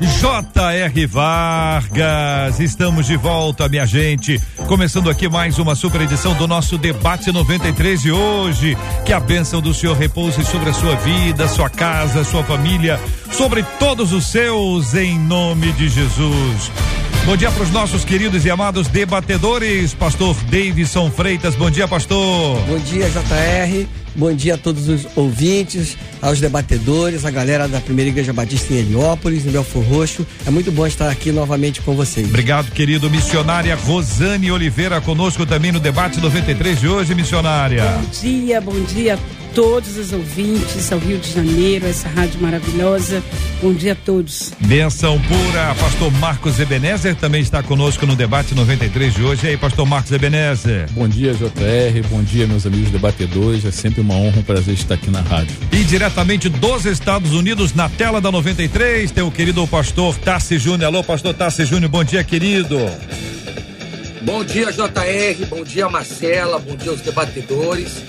J.R. Vargas. Estamos de volta, minha gente. Começando aqui mais uma super edição do nosso debate 93 de hoje. Que a bênção do Senhor repouse sobre a sua vida, sua casa, sua família, sobre todos os seus, em nome de Jesus. Bom dia para os nossos queridos e amados debatedores. Pastor Davidson Freitas, bom dia, pastor. Bom dia, JR. Bom dia a todos os ouvintes, aos debatedores, a galera da Primeira Igreja Batista em Heliópolis, em Belfor Roxo. É muito bom estar aqui novamente com vocês. Obrigado, querido. Missionária Rosane Oliveira conosco também no debate 93 de hoje, missionária. Bom dia, bom dia todos os ouvintes ao Rio de Janeiro, essa rádio maravilhosa. Bom dia a todos. Benção pura. Pastor Marcos Ebenezer também está conosco no debate 93 de hoje. E aí, pastor Marcos Ebenezer. Bom dia, JR. Bom dia, meus amigos debatedores. É sempre uma honra, um prazer estar aqui na rádio. E diretamente dos Estados Unidos, na tela da 93, tem o querido pastor Tassi Júnior. Alô, pastor Tassi Júnior, bom dia, querido. Bom dia, JR. Bom dia, Marcela. Bom dia aos debatedores.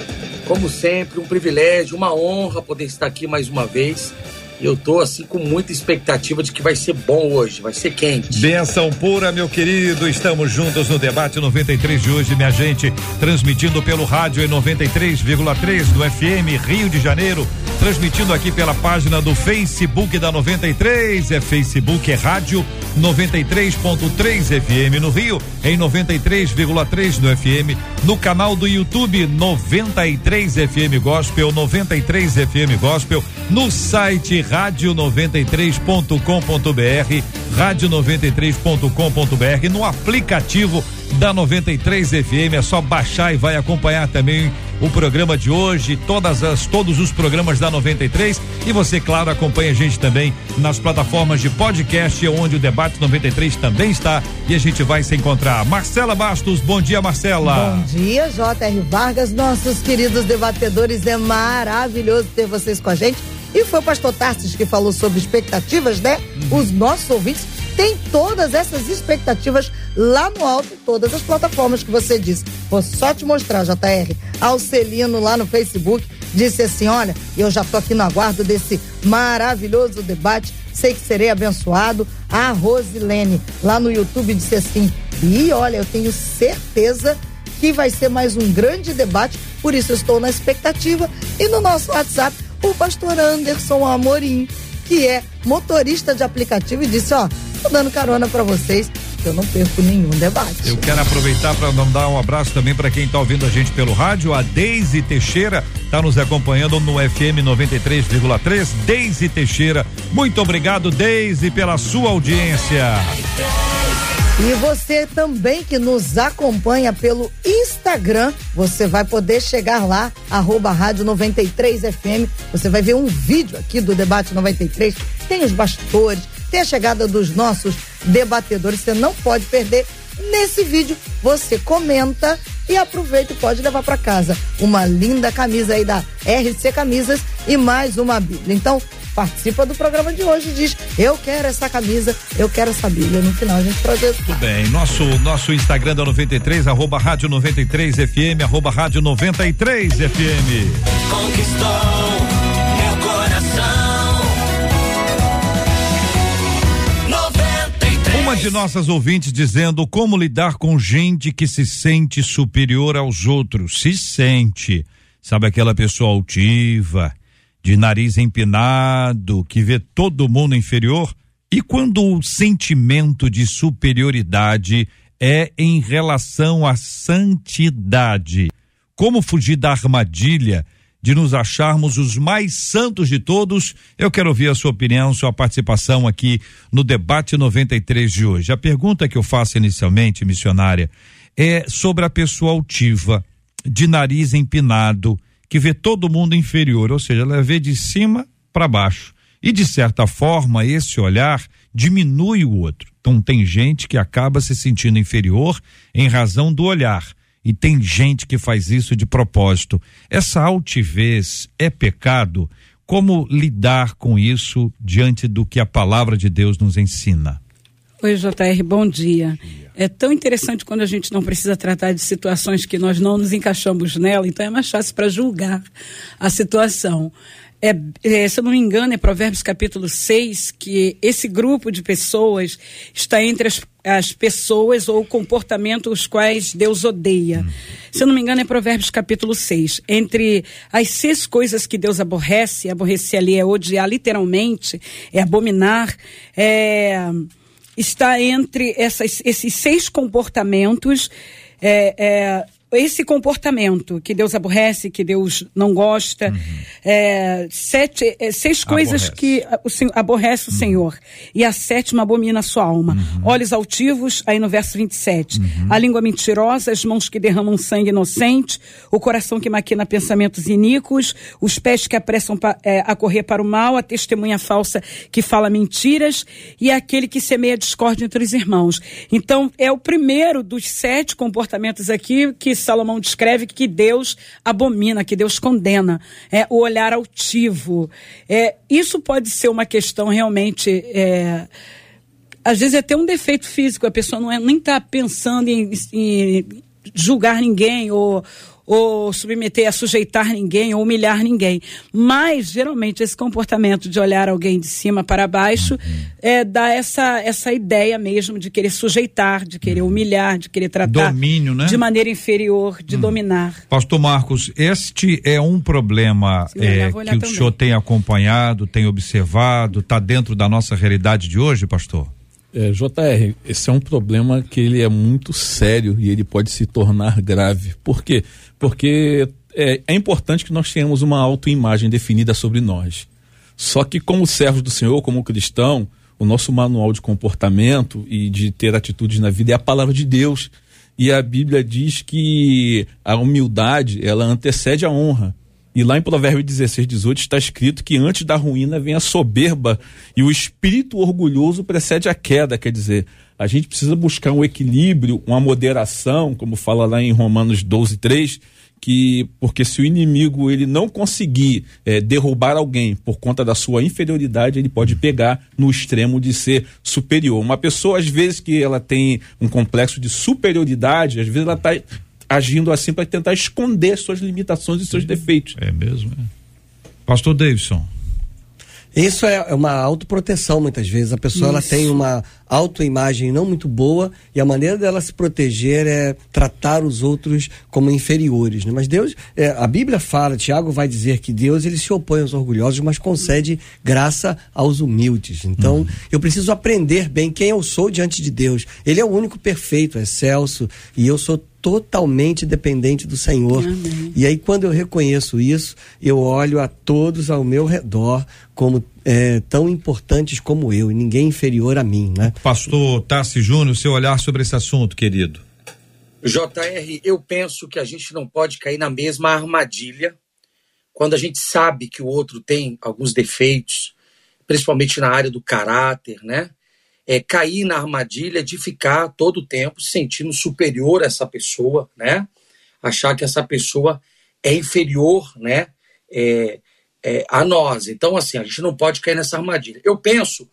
Como sempre, um privilégio, uma honra poder estar aqui mais uma vez. Eu tô assim com muita expectativa de que vai ser bom hoje, vai ser quente. Benção pura, meu querido. Estamos juntos no debate 93 de hoje, minha gente, transmitindo pelo rádio em 93,3 do FM Rio de Janeiro, transmitindo aqui pela página do Facebook da 93, é Facebook é rádio 93.3 FM no Rio, em 93,3 no FM, no canal do YouTube 93 FM Gospel, 93 FM Gospel, no site rádio93.com.br, rádio93.com.br, no aplicativo da 93 FM, é só baixar e vai acompanhar também o programa de hoje, todas as todos os programas da 93 e você, claro, acompanha a gente também nas plataformas de podcast, onde o debate 93 também está e a gente vai se encontrar. Marcela Bastos, bom dia, Marcela. Bom dia, J.R. Vargas, nossos queridos debatedores, é maravilhoso ter vocês com a gente. E foi o pastor Tarsis que falou sobre expectativas, né? Uhum. Os nossos ouvintes têm todas essas expectativas lá no alto, todas as plataformas que você disse. Vou só te mostrar, JR. Alcelino lá no Facebook disse assim: olha, eu já tô aqui no aguardo desse maravilhoso debate, sei que serei abençoado. A Rosilene lá no YouTube disse assim: e olha, eu tenho certeza que vai ser mais um grande debate, por isso estou na expectativa. E no nosso WhatsApp, o pastor Anderson Amorim, que é motorista de aplicativo, e disse: Ó, tô dando carona para vocês. que Eu não perco nenhum debate. Eu quero aproveitar para mandar um abraço também para quem está ouvindo a gente pelo rádio. A Deise Teixeira está nos acompanhando no FM 93,3. Deise Teixeira, muito obrigado, Deise, pela sua audiência. E você também que nos acompanha pelo Instagram, você vai poder chegar lá, arroba rádio 93 FM. Você vai ver um vídeo aqui do debate 93. Tem os bastidores, tem a chegada dos nossos debatedores. Você não pode perder. Nesse vídeo, você comenta e aproveita e pode levar para casa uma linda camisa aí da RC Camisas e mais uma Bíblia. Então, participa do programa de hoje diz: Eu quero essa camisa, eu quero essa Bíblia. No final a gente projeta. Tudo bem. Nosso, nosso Instagram da 93, arroba rádio 93 FM, arroba rádio 93 FM. Conquistou de nossas ouvintes dizendo como lidar com gente que se sente superior aos outros. Se sente. Sabe aquela pessoa altiva, de nariz empinado, que vê todo mundo inferior? E quando o sentimento de superioridade é em relação à santidade? Como fugir da armadilha de nos acharmos os mais santos de todos? Eu quero ouvir a sua opinião, sua participação aqui no debate 93 de hoje. A pergunta que eu faço inicialmente, missionária, é sobre a pessoa altiva, de nariz empinado, que vê todo mundo inferior, ou seja, ela vê de cima para baixo. E de certa forma, esse olhar diminui o outro. Então tem gente que acaba se sentindo inferior em razão do olhar. E tem gente que faz isso de propósito. Essa altivez é pecado? Como lidar com isso diante do que a palavra de Deus nos ensina? Oi, JR, bom dia. É tão interessante quando a gente não precisa tratar de situações que nós não nos encaixamos nela, então é mais fácil para julgar a situação. É, é, se eu não me engano, é Provérbios capítulo 6, que esse grupo de pessoas está entre as, as pessoas ou comportamentos os quais Deus odeia. Se eu não me engano, é Provérbios capítulo 6. Entre as seis coisas que Deus aborrece, aborrecer ali é odiar literalmente, é abominar, é está entre essas, esses seis comportamentos. É, é, esse comportamento que Deus aborrece, que Deus não gosta, uhum. é, sete, é, seis coisas aborrece. que o Senhor, aborrece o uhum. Senhor. E a sétima abomina a sua alma. Uhum. Olhos altivos, aí no verso 27. Uhum. A língua mentirosa, as mãos que derramam sangue inocente, o coração que maquina pensamentos iníquos, os pés que apressam pa, é, a correr para o mal, a testemunha falsa que fala mentiras e aquele que semeia discórdia entre os irmãos. Então, é o primeiro dos sete comportamentos aqui que Salomão descreve que Deus abomina, que Deus condena, é o olhar altivo. É, isso pode ser uma questão realmente. É, às vezes é até um defeito físico, a pessoa não é, nem está pensando em, em julgar ninguém ou, ou submeter a sujeitar ninguém ou humilhar ninguém. Mas, geralmente, esse comportamento de olhar alguém de cima para baixo uhum. é, dá essa, essa ideia mesmo de querer sujeitar, de querer uhum. humilhar, de querer tratar Domínio, né? de maneira inferior, de uhum. dominar. Pastor Marcos, este é um problema é, que também. o senhor tem acompanhado, tem observado, está dentro da nossa realidade de hoje, pastor? É, JR, esse é um problema que ele é muito sério e ele pode se tornar grave. Por quê? Porque é, é importante que nós tenhamos uma autoimagem definida sobre nós. Só que como servos do Senhor, como cristão, o nosso manual de comportamento e de ter atitudes na vida é a palavra de Deus. E a Bíblia diz que a humildade, ela antecede a honra. E lá em Provérbio 16, 18 está escrito que antes da ruína vem a soberba e o espírito orgulhoso precede a queda. Quer dizer, a gente precisa buscar um equilíbrio, uma moderação, como fala lá em Romanos 12, 3, que porque se o inimigo ele não conseguir é, derrubar alguém por conta da sua inferioridade, ele pode pegar no extremo de ser superior. Uma pessoa, às vezes, que ela tem um complexo de superioridade, às vezes ela está agindo assim para tentar esconder suas limitações e seus defeitos. É mesmo. É. Pastor Davidson. Isso é, é uma autoproteção, muitas vezes. A pessoa ela tem uma autoimagem não muito boa e a maneira dela se proteger é tratar os outros como inferiores. Né? Mas Deus, é, a Bíblia fala, Tiago vai dizer que Deus ele se opõe aos orgulhosos, mas concede graça aos humildes. Então, uhum. eu preciso aprender bem quem eu sou diante de Deus. Ele é o único perfeito, é excelso, e eu sou totalmente dependente do Senhor. Amém. E aí, quando eu reconheço isso, eu olho a todos ao meu redor como é, tão importantes como eu, e ninguém inferior a mim, né? Pastor Tassi Júnior, seu olhar sobre esse assunto, querido. JR, eu penso que a gente não pode cair na mesma armadilha quando a gente sabe que o outro tem alguns defeitos, principalmente na área do caráter, né? é, cair na armadilha de ficar todo o tempo se sentindo superior a essa pessoa, né? Achar que essa pessoa é inferior, né? É, é, a nós. Então, assim, a gente não pode cair nessa armadilha. Eu penso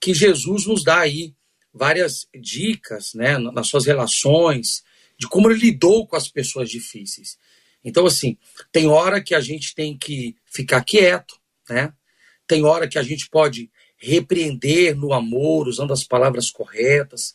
que Jesus nos dá aí várias dicas, né, nas suas relações, de como ele lidou com as pessoas difíceis. Então, assim, tem hora que a gente tem que ficar quieto, né? Tem hora que a gente pode repreender no amor, usando as palavras corretas.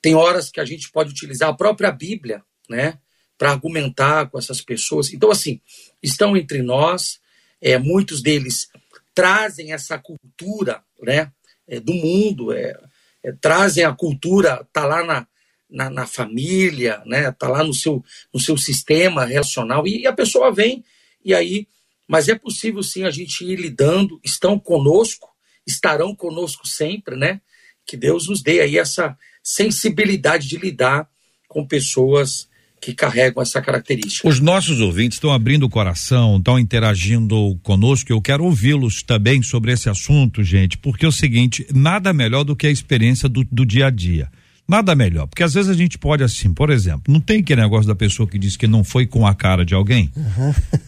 Tem horas que a gente pode utilizar a própria Bíblia, né, para argumentar com essas pessoas. Então, assim, estão entre nós, é, muitos deles trazem essa cultura, né, é, do mundo, é, é, trazem a cultura, tá lá na, na, na, família, né, tá lá no seu, no seu sistema relacional e, e a pessoa vem e aí, mas é possível sim a gente ir lidando, estão conosco, estarão conosco sempre, né? Que Deus nos dê aí essa sensibilidade de lidar com pessoas que carregam essa característica. Os nossos ouvintes estão abrindo o coração, estão interagindo conosco. Eu quero ouvi-los também sobre esse assunto, gente, porque é o seguinte: nada melhor do que a experiência do, do dia a dia. Nada melhor, porque às vezes a gente pode assim, por exemplo, não tem aquele negócio da pessoa que diz que não foi com a cara de alguém?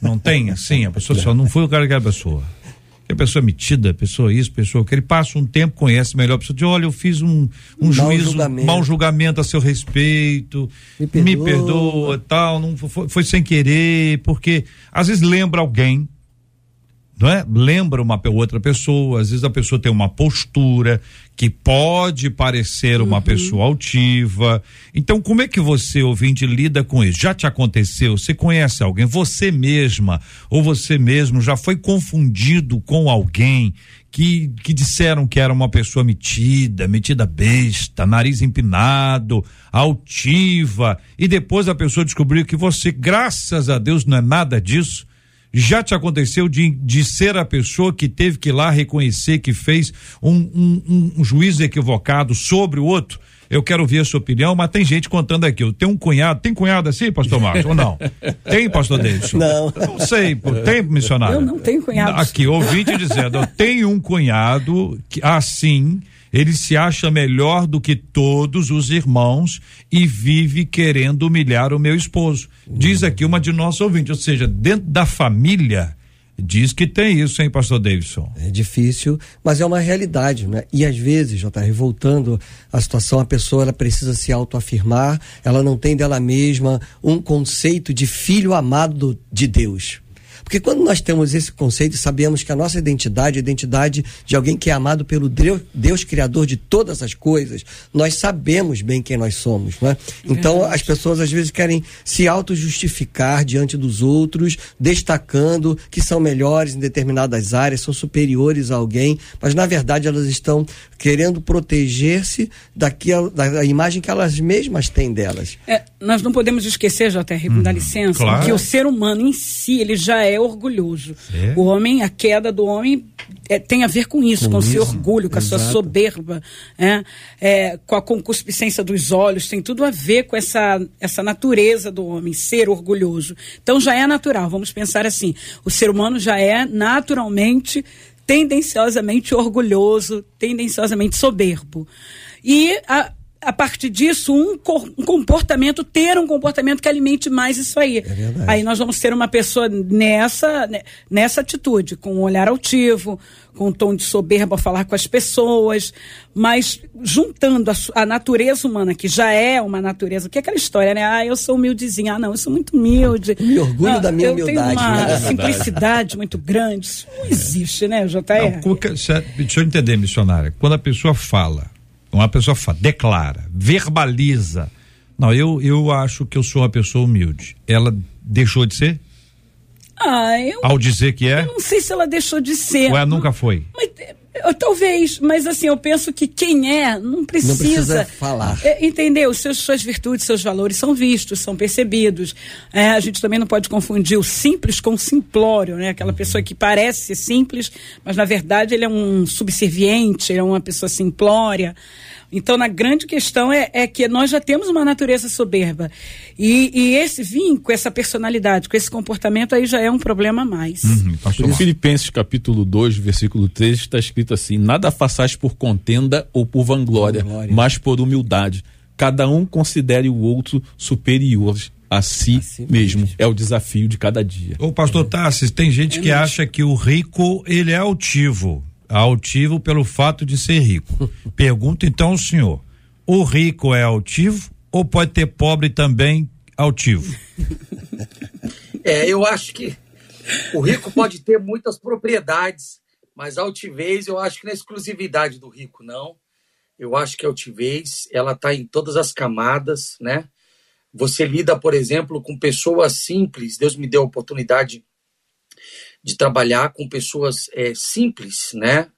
Não tem assim, a pessoa só não foi o cara daquela pessoa. Que a pessoa é metida, pessoa isso, pessoa que ele passa um tempo, conhece melhor a pessoa, diz, olha, eu fiz um, um Mau juízo, julgamento. mau julgamento a seu respeito, Me me perdoa. perdoa, tal, não foi, foi sem querer, porque às vezes lembra alguém, não é? Lembra uma outra pessoa, às vezes a pessoa tem uma postura que pode parecer uma pessoa altiva. Então, como é que você, ouvinte, lida com isso? Já te aconteceu? Você conhece alguém? Você mesma ou você mesmo já foi confundido com alguém que, que disseram que era uma pessoa metida, metida besta, nariz empinado, altiva, e depois a pessoa descobriu que você, graças a Deus, não é nada disso? Já te aconteceu de, de ser a pessoa que teve que ir lá reconhecer que fez um, um, um- juízo equivocado sobre o outro? Eu quero ouvir a sua opinião, mas tem gente contando aqui. Eu tenho um cunhado, tem cunhado assim, pastor Marcos, ou não? Tem, pastor Davidson? Não. Eu não sei, pô, tem, missionário? Eu não tenho cunhados. Aqui, ouvinte dizendo, eu tenho um cunhado que, assim, ele se acha melhor do que todos os irmãos e vive querendo humilhar o meu esposo. Diz aqui uma de nossos ouvintes, ou seja, dentro da família, diz que tem isso, hein, pastor Davidson? É difícil, mas é uma realidade, né? E às vezes, JR, voltando à situação, a pessoa ela precisa se autoafirmar, ela não tem dela mesma um conceito de filho amado do- de Deus. Porque quando nós temos esse conceito e sabemos que a nossa identidade é a identidade de alguém que é amado pelo Deus, Deus Criador de todas as coisas, nós sabemos bem quem nós somos, né? Então as pessoas às vezes querem se auto-justificar diante dos outros, destacando que são melhores em determinadas áreas, são superiores a alguém, mas na verdade elas estão querendo proteger-se daquela, da imagem que elas mesmas têm delas. É, nós não podemos esquecer, JR, me dá licença, claro. que o ser humano em si, ele já é orgulhoso. É. O homem, a queda do homem é, tem a ver com isso, com, o seu isso, orgulho, com a sua exato. soberba, é, é, com a concupiscência dos olhos, tem tudo a ver com essa, essa natureza do homem, ser orgulhoso. Então já é natural, vamos pensar assim, o ser humano já é naturalmente tendenciosamente orgulhoso, tendenciosamente soberbo. E a, a partir disso, um, um comportamento, ter um comportamento que alimente mais isso aí. verdade. aí nós vamos ter uma pessoa nessa, né, nessa atitude, com um olhar altivo, com um tom de soberba ao falar com as pessoas, mas juntando a, a natureza humana, que já é uma natureza, que é aquela história, né? Ah, eu sou humildezinha, ah, não, eu sou muito humilde. Me orgulho Ah, da minha eu tenho humildade, uma né? simplicidade muito grande. Isso não existe, né, JR? Não, como que- cê- deixa eu entender, missionária. Quando a pessoa fala, uma pessoa fala, declara, verbaliza. Não, eu, eu acho que eu sou uma pessoa humilde. Ela deixou de ser? Ah, eu Ao dizer que é? não sei se ela deixou de ser. Ou ela nunca foi? Mas, eu- talvez, mas assim, eu penso que quem é não precisa. Não precisa falar. É, entendeu? Seus, suas virtudes, seus valores são vistos, são percebidos. É, a gente também não pode confundir o simples com o simplório, né? Aquela pessoa que parece ser simples, mas na verdade ele é um subserviente, ele é uma pessoa simplória. Então, na grande questão é, é que nós já temos uma natureza soberba. E, e esse vínculo, com essa personalidade, com esse comportamento, aí já é um problema a mais. Uhum, pastor. Filipenses capítulo 2, versículo 13, está escrito assim: Nada façais por contenda ou por vanglória, Vanglória. mas por humildade. Cada um considere o outro superior a si, A si mesmo. mesmo. É o desafio de cada dia. Ô, pastor Tassis, tem gente que acha que o rico, ele é altivo. Altivo pelo fato de ser rico. Pergunta então ao senhor: o rico é altivo ou pode ter pobre também altivo? É, eu acho que o rico pode ter muitas propriedades, mas a altivez eu acho que não é exclusividade do rico, não. Eu acho que a altivez ela está em todas as camadas, né? Você lida, por exemplo, com pessoas simples. Deus me deu a oportunidade de trabalhar com pessoas é, simples, né?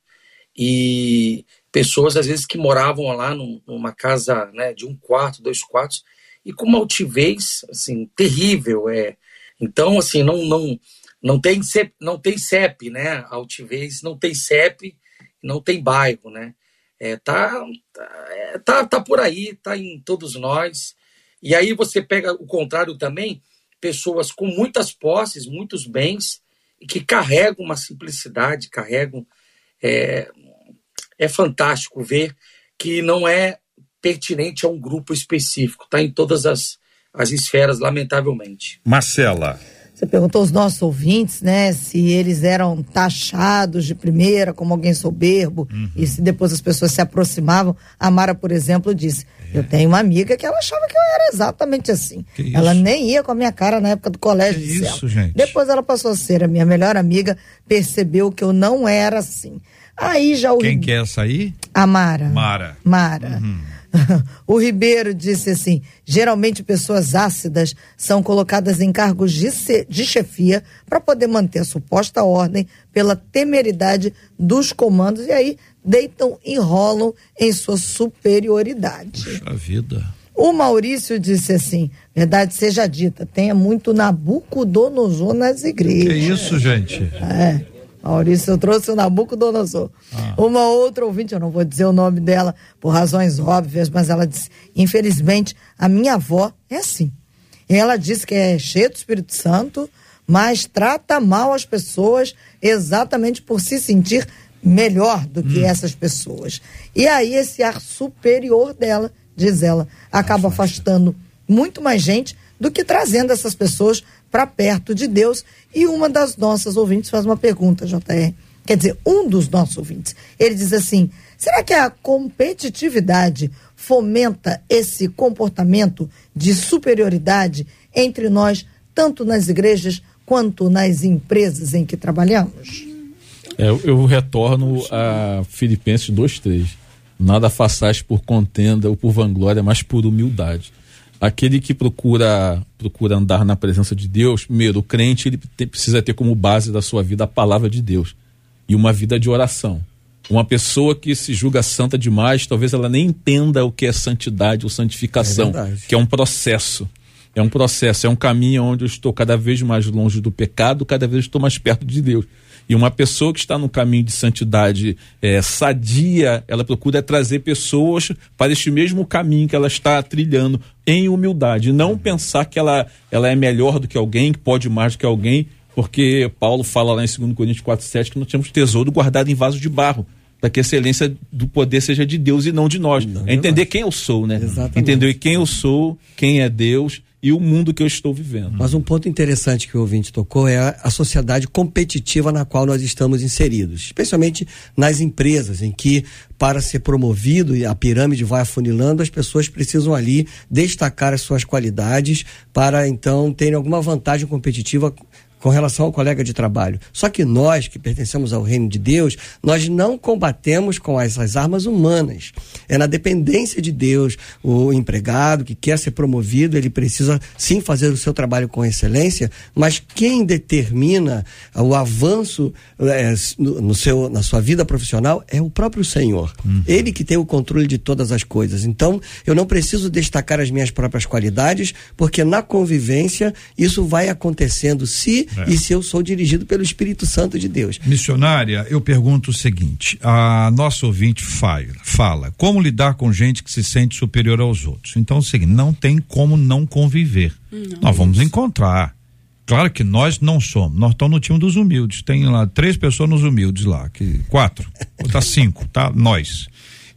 E pessoas às vezes que moravam lá num- numa casa, né, de um quarto, dois quartos, e com uma altivez assim terrível, é. Então assim não não não tem CEP, não tem CEP, né? Altivez não tem CEP, não tem bairro, né? É, tá, tá, é, tá, tá por aí, tá em todos nós. E aí você pega o contrário também, pessoas com muitas posses, muitos bens, que carregam uma simplicidade, carregam. É, é fantástico ver que não é pertinente a um grupo específico, está em todas as, as esferas, lamentavelmente. Marcela. Você perguntou aos nossos ouvintes, né, se eles eram taxados de primeira como alguém soberbo Uhum. e se depois as pessoas se aproximavam. A Mara, por exemplo, disse: Eu tenho uma amiga que ela achava que eu era exatamente assim. É. Ela nem ia com a minha cara na época do colégio. Que isso, gente? Depois ela passou a ser a minha melhor amiga, percebeu que eu não era assim. Aí já o Quem quer sair? A Mara. Mara. Mara. o Ribeiro disse assim: geralmente pessoas ácidas são colocadas em cargos de, ce- de chefia para poder manter a suposta ordem pela temeridade dos comandos e aí deitam e rolam em sua superioridade. Puxa vida. O Maurício disse assim: verdade seja dita, tenha muito Nabucodonosor nas Que igrejas. isso, gente? É. Maurício, eu trouxe o Nabucodonosor. Uma outra ouvinte, eu não vou dizer o nome dela por razões óbvias, mas ela disse: infelizmente, a minha avó é assim. Ela disse que é cheia do Espírito Santo, mas trata mal as pessoas exatamente por se sentir melhor do que essas pessoas. E aí, esse ar superior dela, diz ela, acaba afastando muito mais gente do que trazendo essas pessoas para perto de Deus. E uma das nossas ouvintes faz uma pergunta, JR. Quer dizer, um dos nossos ouvintes. Ele diz assim: será que a competitividade fomenta esse comportamento de superioridade entre nós, tanto nas igrejas quanto nas empresas em que trabalhamos? É, eu, retorno a Filipenses 2,3. Nada façais por contenda ou por vanglória, mas por humildade. Aquele que procura procura andar na presença de Deus, primeiro, o crente ele precisa ter como base da sua vida a palavra de Deus e uma vida de oração. Uma pessoa que se julga santa demais, talvez ela nem entenda o que é santidade ou santificação, É que é um processo. É um processo, é um caminho onde eu estou cada vez mais longe do pecado, cada vez estou mais perto de Deus. E uma pessoa que está no caminho de santidade eh, sadia, ela procura trazer pessoas para este mesmo caminho que ela está trilhando em humildade. Não pensar que ela, ela é melhor do que alguém, que pode mais do que alguém, porque Paulo fala lá em 2 Coríntios 4,7 que nós temos tesouro guardado em vaso de barro, para que a excelência do poder seja de Deus e não de nós. é entender quem eu sou, né? Exatamente. Entender quem eu sou, quem é Deus e o mundo que eu estou vivendo. Mas um ponto interessante que o ouvinte tocou é a, sociedade competitiva na qual nós estamos inseridos, especialmente nas empresas, em que, para ser promovido e a pirâmide vai afunilando, as pessoas precisam ali destacar as suas qualidades para então terem alguma vantagem competitiva com relação ao colega de trabalho. Só que nós, que pertencemos ao reino de Deus, nós não combatemos com essas armas humanas. É na dependência de Deus. O empregado que quer ser promovido, ele precisa sim fazer o seu trabalho com excelência, mas quem determina o avanço eh, no, seu, na sua vida profissional é o próprio Senhor. Ele que tem o controle de todas as coisas. Então, eu não preciso destacar as minhas próprias qualidades, porque na convivência isso vai acontecendo se É. e se eu sou dirigido pelo Espírito Santo de Deus. Missionária, eu pergunto o seguinte: a nossa ouvinte fala, fala como lidar com gente que se sente superior aos outros. Então é o seguinte: não tem como não conviver. nós vamos encontrar. Claro que nós não somos, nós estamos no time dos humildes. Tem lá três pessoas nos humildes lá, que quatro, tá cinco, tá? Nós.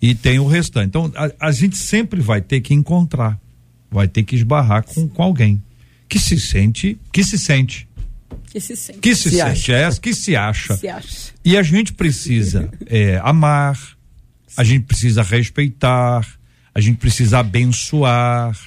E tem o restante. Então a, a gente sempre vai ter que encontrar, vai ter que esbarrar com, com alguém que se sente, que se sente, Que se sente. que se, Se sente, é, que se acha. Se acha. E a gente precisa é, amar, a gente precisa respeitar, a gente precisa abençoar.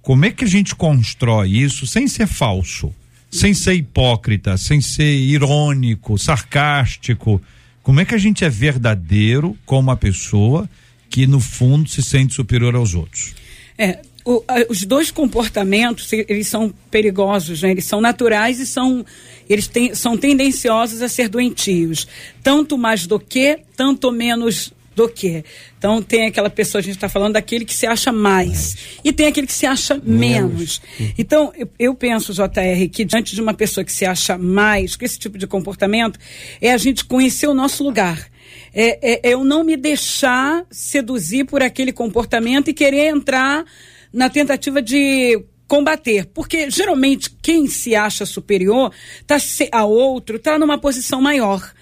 Como é que a gente constrói isso sem ser falso, sem ser hipócrita, sem ser irônico, sarcástico? Como é que a gente é verdadeiro com uma pessoa que no fundo se sente superior aos outros? É, o- os dois comportamentos eles são perigosos, né? Eles são naturais e são eles são tendenciosos a ser doentios, tanto mais do que, tanto menos do que. Então tem aquela pessoa, a gente está falando daquele que se acha mais e tem aquele que se acha menos. Então eu, eu penso, JR, que diante de uma pessoa que se acha mais, com esse tipo de comportamento, é a gente conhecer o nosso lugar. É, é- é eu não me deixar seduzir por aquele comportamento e querer entrar na tentativa de combater, porque geralmente quem se acha superior tá a outro está numa posição maior.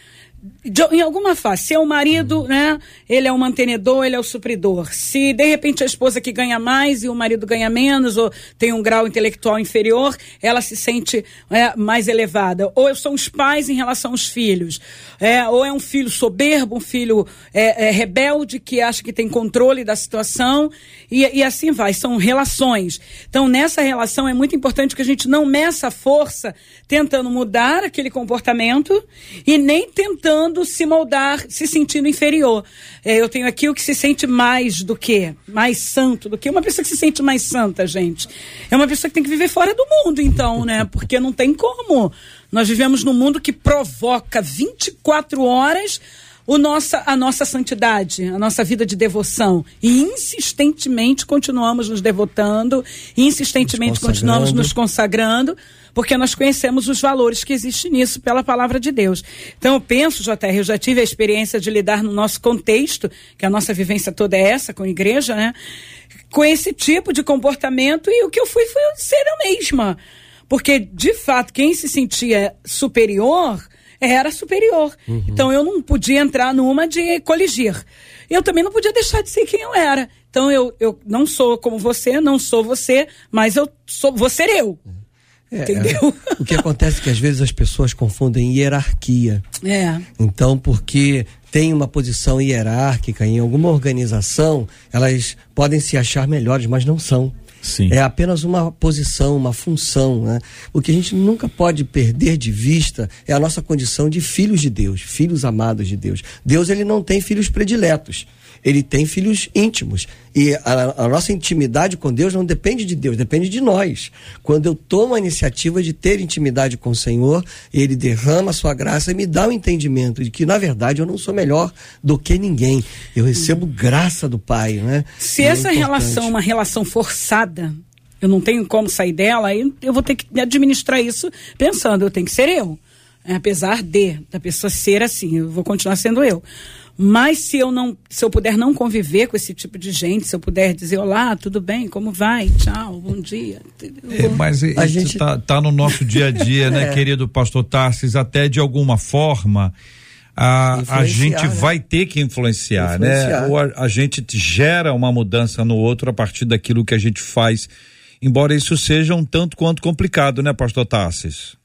De- em alguma fase, se é o marido, né? Ele é o mantenedor, ele é o supridor. Se de repente a esposa que ganha mais e o marido ganha menos, ou tem um grau intelectual inferior, ela se sente é, mais elevada. Ou são os pais em relação aos filhos. É, ou é um filho soberbo, um filho é, é, rebelde que acha que tem controle da situação, e, e assim vai. São relações. Então, nessa relação é muito importante que a gente não meça a força tentando mudar aquele comportamento e nem tentando se moldar, se sentindo inferior. É, eu tenho aqui o que se sente mais do que, mais santo do que uma pessoa que se sente mais santa, gente. É uma pessoa que tem que viver fora do mundo, então, né? Porque não tem como. Nós vivemos num mundo que provoca 24 horas o nossa, a nossa santidade, a nossa vida de devoção. E insistentemente continuamos nos devotando, insistentemente Nos continuamos nos consagrando, porque nós conhecemos os valores que existem nisso pela palavra de Deus. Então eu penso, JR, eu já tive a experiência de lidar no nosso contexto, que a nossa vivência toda é essa, com a igreja, né? Com esse tipo de comportamento, e o que eu fui foi ser eu mesma. Porque, de fato, quem se sentia superior era superior. Então eu não podia entrar numa de coligir. Eu também não podia deixar de ser quem eu era. Então eu, eu não sou como você, não sou você, mas eu sou, vou ser eu. É, Entendeu? O que acontece é que às vezes as pessoas confundem hierarquia. É. Então, porque tem uma posição hierárquica em alguma organização, elas podem se achar melhores, mas não são. Sim. É apenas uma posição, uma função. Né? O que a gente nunca pode perder de vista é a nossa condição de filhos de Deus, filhos amados de Deus. Deus ele não tem filhos prediletos. Ele tem filhos íntimos. E a, a nossa intimidade com Deus não depende de Deus, depende de nós. Quando eu tomo a iniciativa de ter intimidade com o Senhor, Ele derrama a sua graça e me dá o entendimento de que, na verdade, eu não sou melhor do que ninguém. Eu recebo graça do Pai. Né? Se E é essa relação é uma relação forçada, eu não tenho como sair dela, aí eu vou ter que administrar isso pensando, eu tenho que ser eu. Apesar de da pessoa ser assim, eu vou continuar sendo eu. Mas se eu não, se eu puder não conviver com esse tipo de gente, se eu puder dizer olá, tudo bem, como vai, tchau, bom dia. É, mas A isso gente- tá, tá no nosso dia a dia, né, É. querido pastor Tarsis? Até de alguma forma a, a gente né? vai ter que influenciar, né? Influenciar. Ou a, a gente gera uma mudança no outro a partir daquilo que a gente faz. Embora isso seja um tanto quanto complicado, né, pastor Tarsis?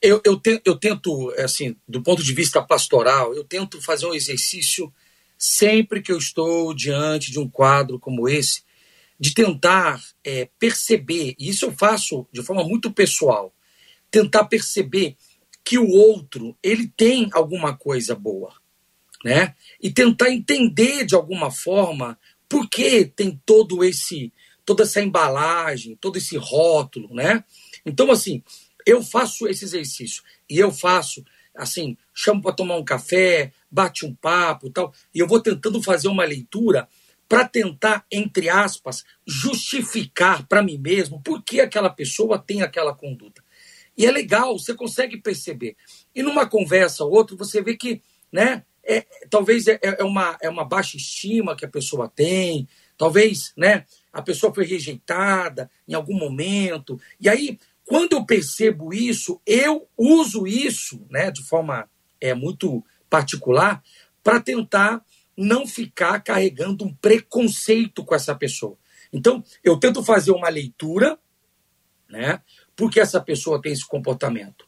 Eu, eu, te- eu tento, assim, do ponto de vista pastoral, eu tento fazer um exercício sempre que eu estou diante de um quadro como esse, de tentar é, perceber, e isso eu faço de forma muito pessoal, tentar perceber que o outro ele tem alguma coisa boa, né? E tentar entender de alguma forma por que tem todo esse toda essa embalagem, todo esse rótulo, né? Então assim, eu faço esse exercício e eu faço assim, chamo para tomar um café, bate um papo, tal, e eu vou tentando fazer uma leitura para tentar, entre aspas, justificar para mim mesmo por que aquela pessoa tem aquela conduta. E é legal, você consegue perceber. E numa conversa ou outra, você vê que, né, é, talvez é, é uma, é uma baixa estima que a pessoa tem, talvez, né, a pessoa foi rejeitada em algum momento. E aí, quando eu percebo isso, eu uso isso, né, de forma é, muito particular, para tentar não ficar carregando um preconceito com essa pessoa. Então, eu tento fazer uma leitura, né? Porque essa pessoa tem esse comportamento.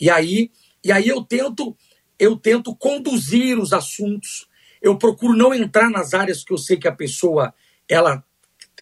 E aí, e aí eu tento, eu tento conduzir os assuntos. Eu procuro não entrar nas áreas que eu sei que a pessoa ela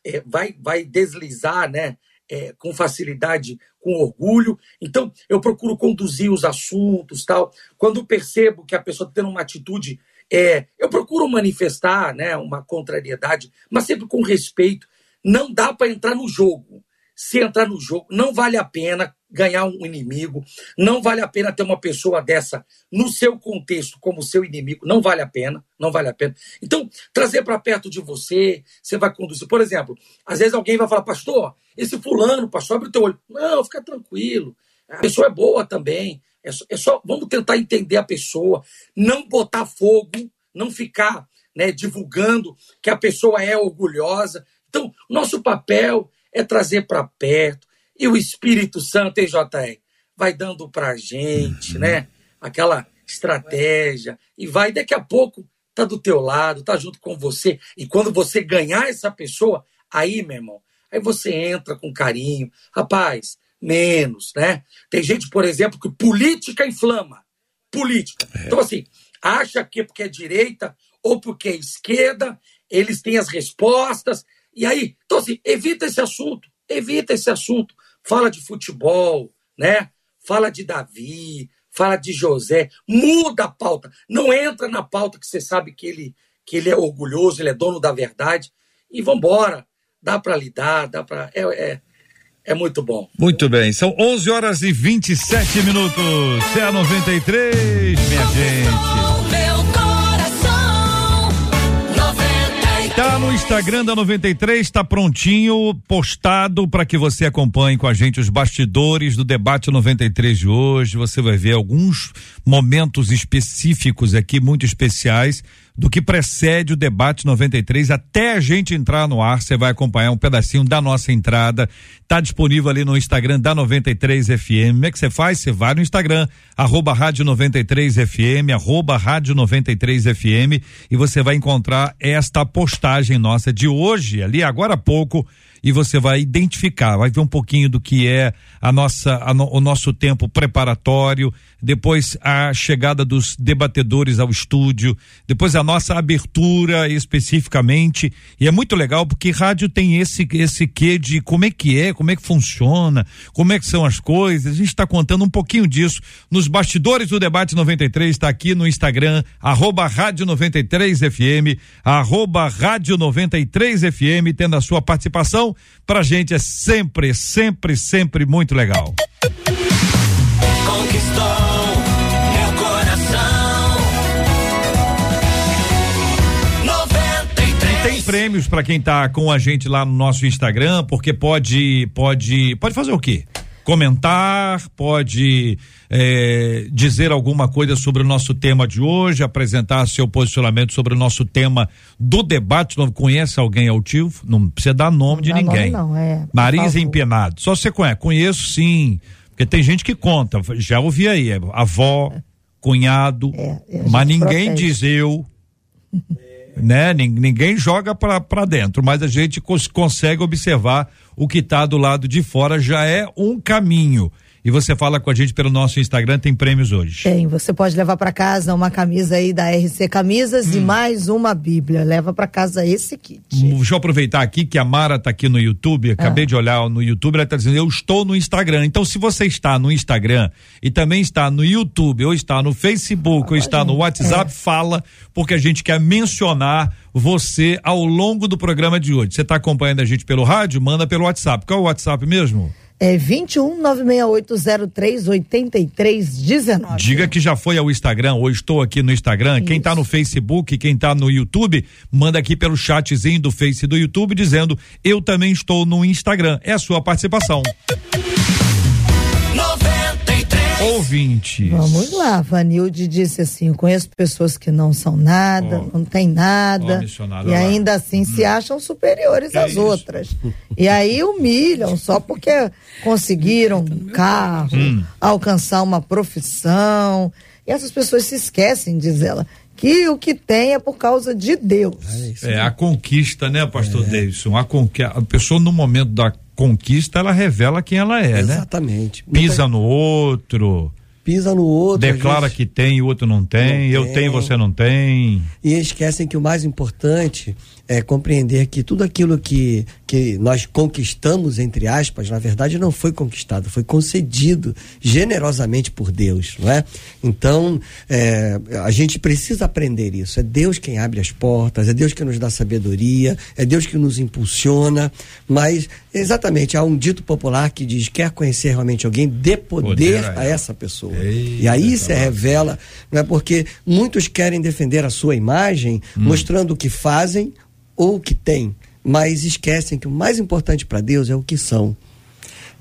é, vai, vai deslizar, né? É, com facilidade, com orgulho. Então, eu procuro conduzir os assuntos, tal. Quando percebo que a pessoa está tendo uma atitude, é, eu procuro manifestar, né, uma contrariedade, mas sempre com respeito. Não dá para entrar no jogo. Se entrar no jogo, não vale a pena ganhar um inimigo, não vale a pena ter uma pessoa dessa no seu contexto como seu inimigo, não vale a pena, não vale a pena. Então, trazer para perto de você, você vai conduzir. Por exemplo, às vezes alguém vai falar, pastor, esse fulano, pastor, abre o teu olho. Não, fica tranquilo, a pessoa é boa também. É só, é só vamos tentar entender a pessoa, não botar fogo, não ficar né, divulgando que a pessoa é orgulhosa. Então, nosso papel é trazer para perto. E o Espírito Santo, hein, JR, vai dando para a gente, né? Aquela estratégia. E vai, daqui a pouco, tá do teu lado, tá junto com você. E quando você ganhar essa pessoa, aí, meu irmão, aí você entra com carinho. Rapaz, menos, né? Tem gente, por exemplo, que política inflama. Política. Então, assim, acha que porque é direita ou porque é esquerda, eles têm as respostas. E aí, então assim, evita esse assunto, evita esse assunto. Fala de futebol, né? Fala de Davi, fala de José, muda a pauta. Não entra na pauta que você sabe que ele, que ele é orgulhoso, ele é dono da verdade. E vambora. Dá para lidar, dá para. É, é, é muito bom. Muito bem, são 11 horas e 27 minutos. CA93, minha gente. No Instagram da 93, tá prontinho, postado para que você acompanhe com a gente os bastidores do debate 93 de hoje. Você vai ver alguns momentos específicos aqui, muito especiais, do que precede o debate 93 até a gente entrar no ar. Você vai acompanhar um pedacinho da nossa entrada. Tá disponível ali no Instagram da 93 FM. Como é que você faz? Você vai no Instagram, arroba Rádio 93 FM, arroba Rádio 93 FM, e você vai encontrar esta postagem nossa de hoje, ali agora há pouco, e você vai identificar, vai ver um pouquinho do que é a nossa, a no- o nosso tempo preparatório, depois a chegada dos debatedores ao estúdio, depois a nossa abertura especificamente, e é muito legal porque rádio tem esse esse quê de como é que é, como é que funciona, como é que são as coisas. A gente está contando um pouquinho disso nos bastidores do debate 93, está aqui no Instagram arroba rádio 93 FM, arroba rádio 93 FM, tendo a sua participação, pra gente é sempre, sempre, sempre muito legal. Prêmios pra quem tá com a gente lá no nosso Instagram, porque pode, pode, pode fazer o quê? Comentar, pode eh, dizer alguma coisa sobre o nosso tema de hoje, apresentar seu posicionamento sobre o nosso tema do debate. Não conhece alguém altivo? Não precisa dar nome de Não nome ninguém. não, é, Nariz empenado. Só você conhece. Conheço sim. Porque tem gente que conta. Já ouvi aí. é avó, cunhado. É, gente mas ninguém protege. diz eu né? Nin- Ninguém joga para dentro, mas a gente cons- consegue observar o que está do lado de fora já é um caminho. E você fala com a gente pelo nosso Instagram, tem prêmios hoje. Tem, você pode levar para casa uma camisa aí da RC Camisas Hum. e mais uma Bíblia. Leva para casa esse kit. Deixa eu aproveitar aqui que a Mara tá aqui no YouTube, acabei de olhar no YouTube, ela tá dizendo, eu estou no Instagram. Então, se você está no Instagram e também está no YouTube, ou está no Facebook, ou está no WhatsApp, fala, porque a gente quer mencionar você ao longo do programa de hoje. Você está acompanhando a gente pelo rádio? Manda pelo WhatsApp. Qual é o WhatsApp mesmo? É 21 96803 8319. Diga que já foi ao Instagram, ou estou aqui no Instagram. Quem tá no Facebook, quem tá no YouTube, manda aqui pelo chatzinho do Face do YouTube dizendo: Eu também estou no Instagram. É a sua participação. 93. Ouvintes. Vamos lá, Vanilde disse assim: eu conheço pessoas que não são nada, Ó. não tem nada, missionário, e lá. ainda assim se acham superiores Que às isso? outras. E aí humilham só porque conseguiram um carro, Hum. alcançar uma profissão. E essas pessoas se esquecem, diz ela, que o que tem é por causa de Deus. É a conquista, né, Pastor Davidson? A, conqui- a pessoa, no momento da conquista, ela revela quem ela é, né? Exatamente. Pisa no outro, Pisa no outro. declara vezes, que tem e o outro não tem, Não eu tem. tenho, você não tem. E esquecem que o mais importante é compreender que tudo aquilo que, que nós conquistamos, entre aspas, na verdade não foi conquistado, foi concedido generosamente por Deus, não é? Então, é, a gente precisa aprender isso. É Deus quem abre as portas, é Deus que nos dá sabedoria, é Deus que nos impulsiona, mas, exatamente, há um dito popular que diz, quer conhecer realmente alguém, dê poder, Poder a a ela. essa pessoa. E aí se revela, não é porque muitos querem defender a sua imagem, Hum. mostrando o que fazem ou o que têm, mas esquecem que o mais importante para Deus é o que são.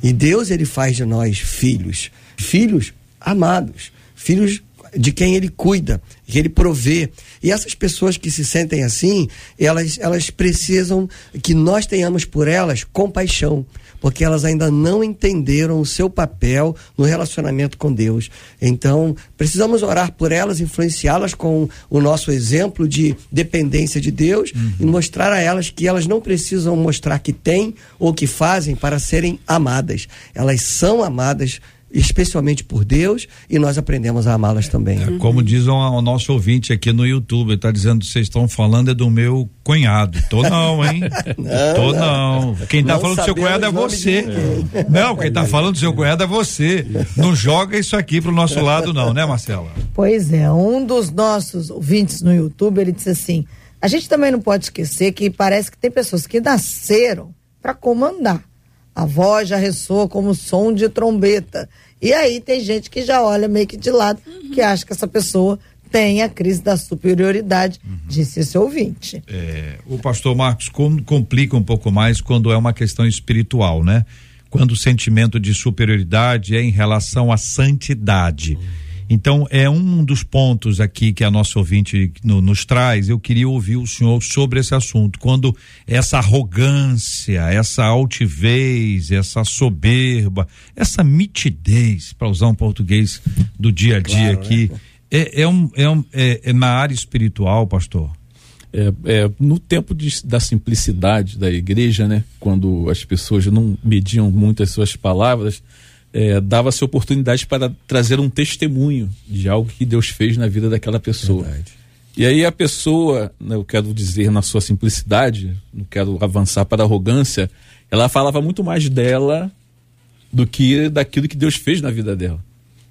E Deus ele faz de nós filhos, filhos amados, filhos de quem ele cuida, que ele provê. E essas pessoas que se sentem assim, elas, elas precisam que nós tenhamos por elas compaixão porque elas ainda não entenderam o seu papel no relacionamento com Deus. Então, precisamos orar por elas, influenciá-las com o nosso exemplo de dependência de Deus uhum. e mostrar a elas que elas não precisam mostrar que têm ou que fazem para serem amadas. Elas são amadas especialmente por Deus e nós aprendemos a amá-las também. É, como diz o, o, nosso ouvinte aqui no YouTube, está dizendo que vocês estão falando é do meu cunhado. Tô não, hein? não, Tô não. não. Quem está falando do seu cunhado é você. Não, quem está falando do seu cunhado é você. Não joga isso aqui pro nosso lado não, né, Marcela? Pois é, um dos nossos ouvintes no YouTube, ele disse assim: "A gente também não pode esquecer que parece que tem pessoas que nasceram para comandar a voz já ressoa como som de trombeta. E aí tem gente que já olha meio que de lado, uhum. que acha que essa pessoa tem a crise da superioridade, uhum. disse esse ouvinte. É, o pastor Marcos complica um pouco mais quando é uma questão espiritual, né? Quando o sentimento de superioridade é em relação à santidade. Uhum então, é um dos pontos aqui que a nossa ouvinte no, nos traz. Eu queria ouvir o senhor sobre esse assunto. Quando essa arrogância, essa altivez, essa soberba, essa mitidez, para usar um português do dia a dia claro, aqui, né? é, é, um, é, um, é, é na área espiritual, pastor? É, é, no tempo de, da simplicidade da igreja, né, quando as pessoas não mediam muito as suas palavras, é, dava-se oportunidade para trazer um testemunho de algo que Deus fez na vida daquela pessoa. Verdade. E aí a pessoa, né, eu quero dizer na sua simplicidade, não quero avançar para a arrogância, ela falava muito mais dela do que daquilo que Deus fez na vida dela.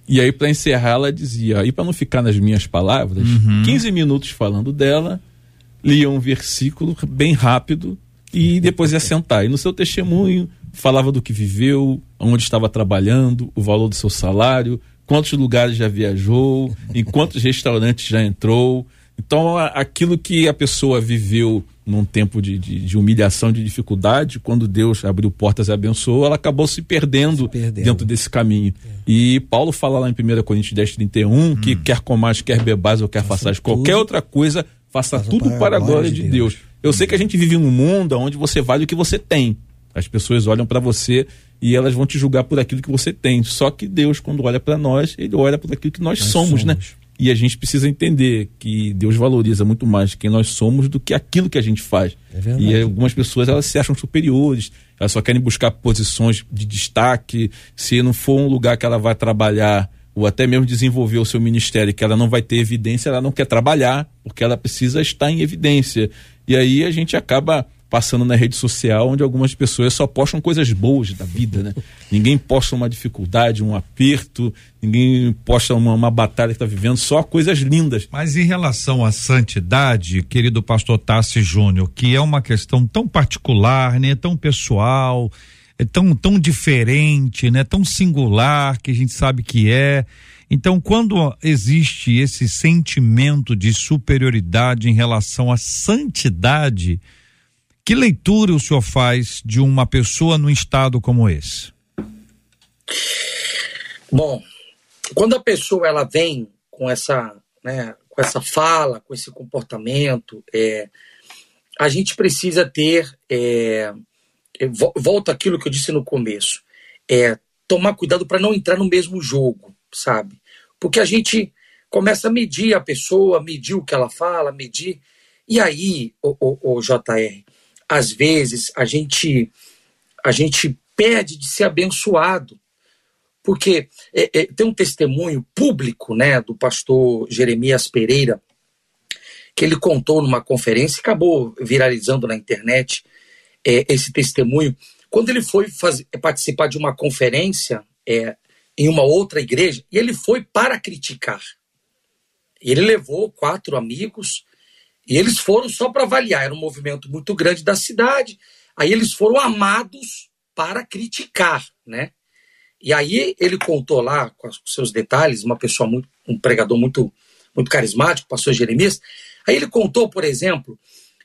E aí, para encerrar, ela dizia: e para não ficar nas minhas palavras, uhum. 15 minutos falando dela, lia um versículo bem rápido e depois ia sentar. E no seu testemunho, falava do que viveu, onde estava trabalhando, o valor do seu salário, quantos lugares já viajou, em quantos restaurantes já entrou. Então, aquilo que a pessoa viveu num tempo de, de, de, humilhação, de dificuldade, quando Deus abriu portas e abençoou, ela acabou se perdendo, se perdendo. dentro desse caminho. É. E Paulo fala lá em 1 Coríntios 10, 31, hum. que quer comais, quer bebais ou quer façais qualquer outra coisa, faça, faça tudo para, para a glória de Deus. Deus. Eu sei que a gente vive um mundo onde você vale o que você tem. As pessoas olham para você e elas vão te julgar por aquilo que você tem. Só que Deus, quando olha para nós, ele olha por aquilo que nós, nós somos, né? somos, né? E a gente precisa entender que Deus valoriza muito mais quem nós somos do que aquilo que a gente faz. É e algumas pessoas elas se acham superiores, elas só querem buscar posições de destaque. Se não for um lugar que ela vai trabalhar ou até mesmo desenvolver o seu ministério que ela não vai ter evidência, ela não quer trabalhar, porque ela precisa estar em evidência. E aí a gente acaba passando na rede social, onde algumas pessoas só postam coisas boas da vida, né? ninguém posta uma dificuldade, um aperto, ninguém posta uma, uma batalha que está vivendo, só coisas lindas. Mas em relação à santidade, querido pastor Tassi Júnior, que é uma questão tão particular, né? Tão pessoal, é tão, tão diferente, né? Tão singular que a gente sabe que é. Então, quando existe esse sentimento de superioridade em relação à santidade, que leitura o senhor faz de uma pessoa num estado como esse? Bom, quando a pessoa ela vem com essa, né, com essa fala, com esse comportamento, é, a gente precisa ter, é, é volta aquilo que eu disse no começo, é tomar cuidado para não entrar no mesmo jogo, sabe? Porque a gente começa a medir a pessoa, medir o que ela fala, medir. E aí, o, o, o JR, às vezes a gente a gente pede de ser abençoado. Porque é, é, tem um testemunho público né do pastor Jeremias Pereira que ele contou numa conferência acabou viralizando na internet é, esse testemunho. Quando ele foi fazer, participar de uma conferência é, em uma outra igreja e ele foi para criticar. Ele levou quatro amigos e eles foram só para avaliar, era um movimento muito grande da cidade. Aí eles foram amados para criticar, né? E aí ele contou lá com os seus detalhes, uma pessoa muito, um pregador muito, muito carismático, pastor Jeremias. Aí ele contou, por exemplo,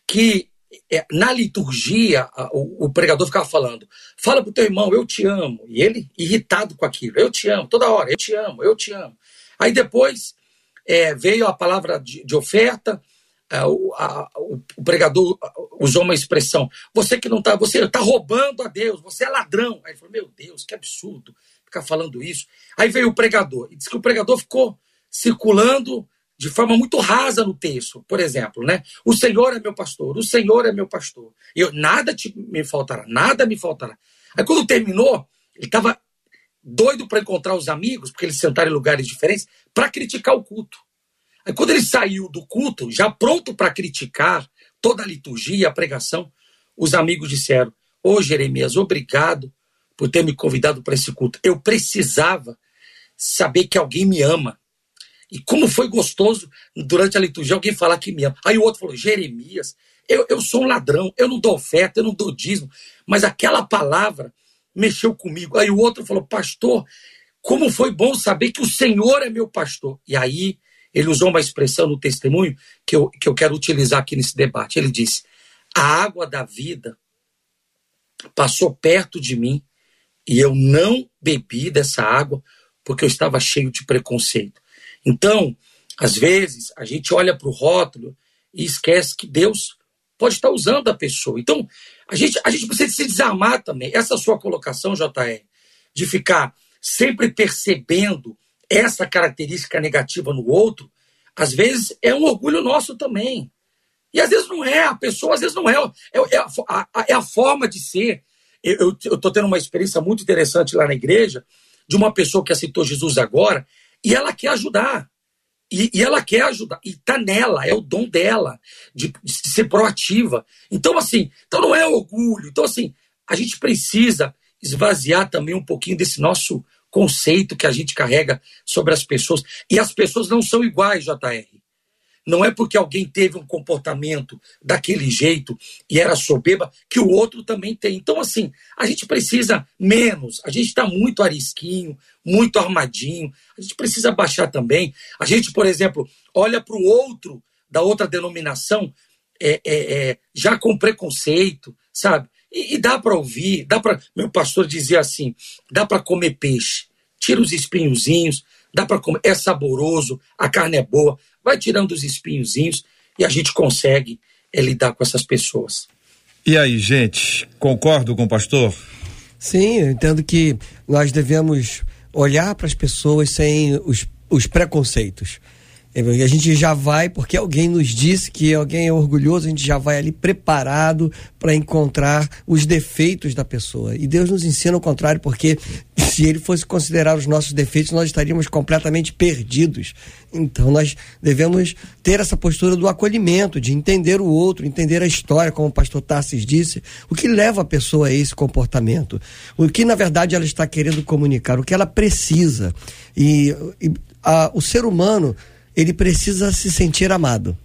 que é, na liturgia o, pregador ficava falando: fala pro teu irmão, eu te amo. E ele irritado com aquilo, eu te amo, toda hora, eu te amo, eu te amo. Aí depois é, veio a palavra de, de oferta, o, a- o pregador usou uma expressão: você que não está, você está roubando a Deus, você é ladrão. Aí ele falou: meu Deus, que absurdo ficar falando isso. Aí veio o pregador e disse que o pregador ficou circulando de forma muito rasa no texto. Por exemplo, né? O Senhor é meu pastor, o Senhor é meu pastor. Eu nada te, me faltará, nada me faltará. Aí quando terminou, ele estava doido para encontrar os amigos, porque eles sentaram em lugares diferentes, para criticar o culto. Aí quando ele saiu do culto, já pronto para criticar toda a liturgia, a pregação, os amigos disseram: Ô Jeremias, obrigado por ter me convidado para esse culto. Eu precisava saber que alguém me ama. E como foi gostoso durante a liturgia alguém falar que me ama. Aí o outro falou: Jeremias, eu, eu sou um ladrão, eu não dou oferta, eu não dou dízimo, mas aquela palavra mexeu comigo. Aí o outro falou: Pastor, como foi bom saber que o Senhor é meu pastor. E aí ele usou uma expressão no testemunho que eu, que eu quero utilizar aqui nesse debate. Ele disse: A água da vida passou perto de mim e eu não bebi dessa água porque eu estava cheio de preconceito. Então, às vezes, a gente olha para o rótulo e esquece que Deus pode estar usando a pessoa. Então, a gente, a gente precisa se desarmar também. Essa sua colocação, JR, de ficar sempre percebendo essa característica negativa no outro, às vezes é um orgulho nosso também. E às vezes não é, a pessoa às vezes não é. É, é a, é a forma de ser. Eu estou tendo uma experiência muito interessante lá na igreja de uma pessoa que aceitou Jesus agora e ela quer ajudar. E, e ela quer ajudar. E está nela, é o dom dela de, de ser proativa. Então, assim, então não é orgulho. Então, assim, a gente precisa esvaziar também um pouquinho desse nosso conceito que a gente carrega sobre as pessoas. E as pessoas não são iguais, JR. Não é porque alguém teve um comportamento daquele jeito e era soberba que o outro também tem. Então, assim, a gente precisa menos. A gente está muito arisquinho, muito armadinho. A gente precisa baixar também. A gente, por exemplo, olha para o outro da outra denominação é, é, é, já com preconceito, sabe? E, e dá para ouvir, dá para. Meu pastor dizia assim: dá para comer peixe, tira os espinhozinhos, dá para comer, é saboroso, a carne é boa, vai tirando os espinhozinhos e a gente consegue é, lidar com essas pessoas. E aí, gente, concordo com o pastor? Sim, eu entendo que nós devemos olhar para as pessoas sem os, os preconceitos. E A gente já vai, porque alguém nos disse que alguém é orgulhoso, a gente já vai ali preparado para encontrar os defeitos da pessoa. E Deus nos ensina o contrário, porque se ele fosse considerar os nossos defeitos, nós estaríamos completamente perdidos. Então nós devemos ter essa postura do acolhimento, de entender o outro, entender a história, como o pastor Tarsis disse, o que leva a pessoa a esse comportamento, o que na verdade ela está querendo comunicar, o que ela precisa. E, e a- o ser humano, ele precisa se sentir amado.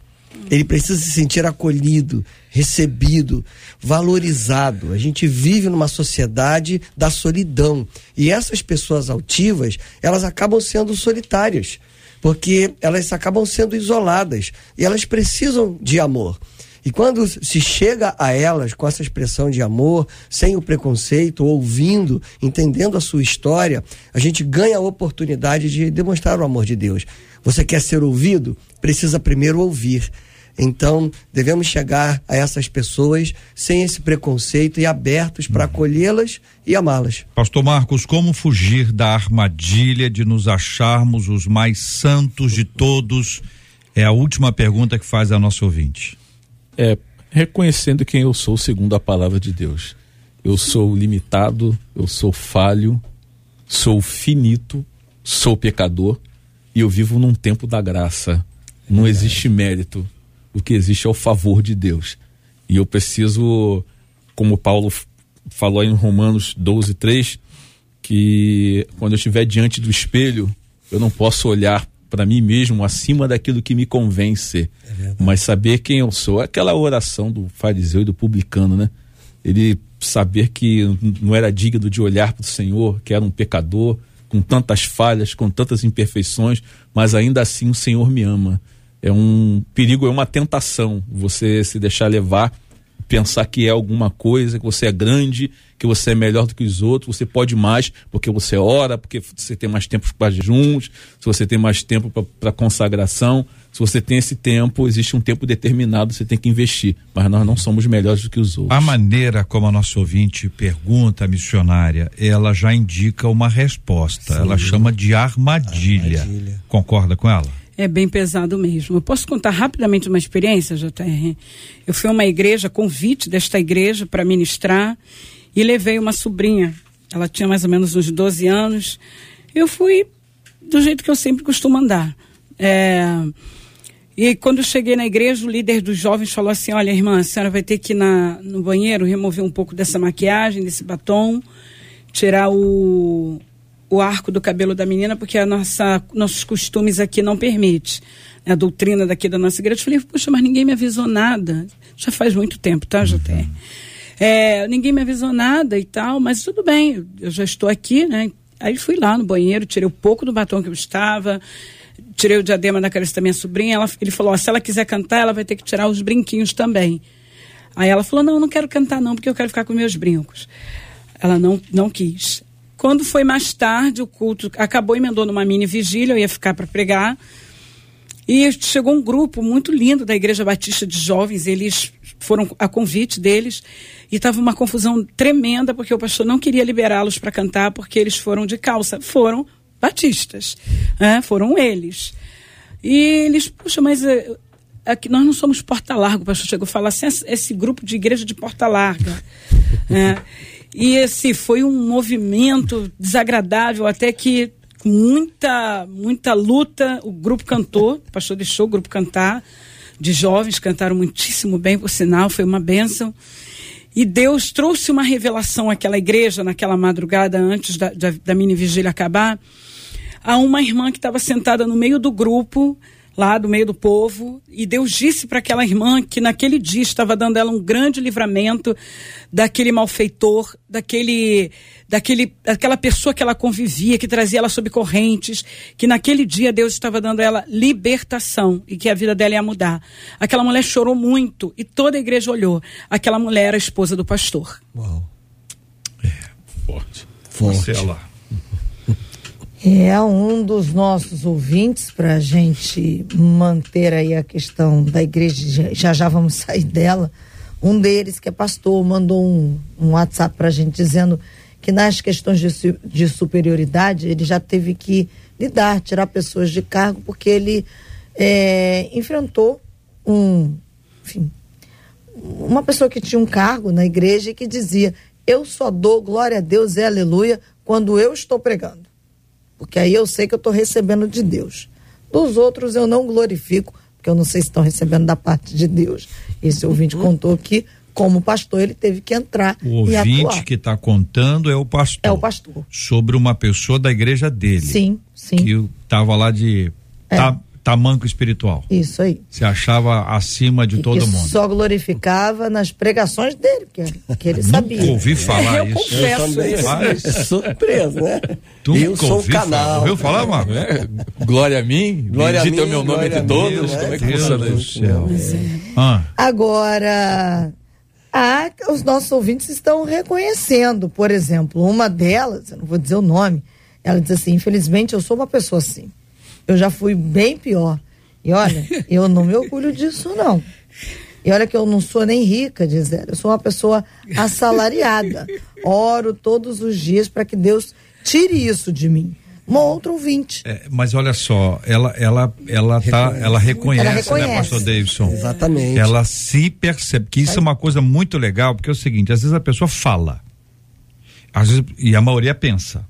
Ele precisa se sentir acolhido, recebido, valorizado. A gente vive numa sociedade da solidão. E essas pessoas altivas, elas acabam sendo solitárias, porque elas acabam sendo isoladas e elas precisam de amor. E quando se chega a elas com essa expressão de amor, sem o preconceito, ouvindo, entendendo a sua história, a gente ganha a oportunidade de demonstrar o amor de Deus. Você quer ser ouvido? Precisa primeiro ouvir. Então, devemos chegar a essas pessoas sem esse preconceito e abertos para acolhê-las e amá-las. Pastor Marcos, como fugir da armadilha de nos acharmos os mais santos de todos? É a última pergunta que faz a nossa ouvinte. é reconhecendo quem eu sou segundo a palavra de Deus. Eu sou limitado, eu sou falho, sou finito, sou pecador e eu vivo num tempo da graça. Não existe mérito. O que existe é o favor de Deus. E eu preciso, como Paulo falou em Romanos 12, 3, que quando eu estiver diante do espelho, eu não posso olhar para mim mesmo acima daquilo que me convence, mas saber quem eu sou. É Aquela oração do fariseu e do publicano, né? Ele saber que não era digno de olhar para o Senhor, que era um pecador, com tantas falhas, com tantas imperfeições, mas ainda assim o Senhor me ama. É um perigo, é uma tentação você se deixar levar pensar que é alguma coisa, que você é grande, que você é melhor do que os outros, você pode mais porque você ora, porque você tem mais tempo para juntos, se você tem mais tempo para consagração, se você tem esse tempo, existe um tempo determinado, você tem que investir, mas nós não somos melhores do que os outros. A maneira como a nossa ouvinte pergunta a missionária, ela já indica uma resposta. Sim. Ela chama de armadilha. Armadilha. Concorda com ela? É bem pesado mesmo. Eu posso contar rapidamente uma experiência, JR? Eu fui a uma igreja, convite desta igreja para ministrar e levei uma sobrinha. Ela tinha mais ou menos uns 12 anos. Eu fui do jeito que eu sempre costumo andar. É, E quando eu cheguei na igreja, o líder dos jovens falou assim: Olha, irmã, a senhora vai ter que ir na, no banheiro remover um pouco dessa maquiagem, desse batom, tirar o, o arco do cabelo da menina, porque a nossa, nossos costumes aqui não permite. A doutrina daqui da nossa igreja. Eu falei, poxa, mas ninguém me avisou nada. Já faz muito tempo, tá, JR? É, ninguém me avisou nada e tal, mas tudo bem, eu- eu já estou aqui, né? Aí fui lá no banheiro, tirei um pouco do batom que eu estava, tirei o diadema da cabeça da minha sobrinha. Ela, ele falou: ó, se ela quiser cantar, ela vai ter que tirar os brinquinhos também. Aí ela falou: não, não quero cantar, não, porque eu quero ficar com meus brincos. Ela não, não quis. Quando foi mais tarde, o culto acabou emendou numa mini vigília, eu ia ficar para pregar. E chegou um grupo muito lindo da Igreja Batista de Jovens, eles foram a convite deles, e estava uma confusão tremenda, porque o pastor não queria liberá-los para cantar, porque eles foram de calça. Foram batistas, né? foram eles. E eles, puxa, mas eh, nós não somos porta larga, o pastor chegou a falar assim, esse, grupo de igreja de porta larga. né? E esse foi um movimento desagradável, até que com muita, muita luta, o grupo cantou, o pastor deixou o grupo cantar, de jovens, cantaram muitíssimo bem, por sinal, foi uma bênção. E Deus trouxe uma revelação àquela igreja, naquela madrugada, antes da, da, da mini vigília acabar, a uma irmã que estava sentada no meio do grupo, lá do meio do povo, e Deus disse para aquela irmã que naquele dia estava dando ela um grande livramento daquele malfeitor, daquele, daquele, daquela pessoa que ela convivia, que trazia ela sob correntes, que naquele dia Deus estava dando a ela libertação e que a vida dela ia mudar. Aquela mulher chorou muito e toda a igreja olhou. Aquela mulher era a esposa do pastor. Uau. Forte. Forte. Marcela. É um dos nossos ouvintes para a gente manter aí a questão da igreja. Já já vamos sair dela. Um deles que é pastor mandou um, um WhatsApp para a gente dizendo que nas questões de, de superioridade ele já teve que lidar, tirar pessoas de cargo porque ele é, enfrentou um, enfim, uma pessoa que tinha um cargo na igreja e que dizia: Eu só dou glória a Deus e aleluia quando eu estou pregando. Porque aí eu sei que eu estou recebendo de Deus. Dos outros eu não glorifico, porque eu não sei se estão recebendo da parte de Deus. Esse ouvinte contou que, como pastor, ele teve que entrar O ouvinte que está contando é o pastor. É o pastor. Sobre uma pessoa da igreja dele. Sim, sim. Que estava lá de É. ta- tamanco espiritual. Isso aí. Se achava acima de todo que mundo. só glorificava nas pregações dele, que, que ele sabia. Nunca ouvi falar eu isso. confesso também. isso. Mas, É surpresa, né? tu eu sou o falar. canal. Ouviu falar, Marco? É, glória a mim, Glória a bendito é o mim, meu nome glória entre a mim, todos. né? Como é que Deus funciona isso? céu. Ah, Agora, há, os nossos ouvintes estão reconhecendo, por exemplo, uma delas, eu não vou dizer o nome, ela diz assim: infelizmente eu sou uma pessoa assim. Eu já fui bem pior. E olha, eu não me orgulho disso, não. E olha que eu não sou nem rica, diz ela. Eu sou uma pessoa assalariada. Oro todos os dias para que Deus tire isso de mim. Uma outra ouvinte. é, mas olha só, ela ela ela tá, ela reconhece, Ela reconhece. né, pastor Davidson? Exatamente. Ela se percebe, que isso é uma coisa muito legal, porque é o seguinte, às vezes a pessoa fala, às vezes, e a maioria pensa,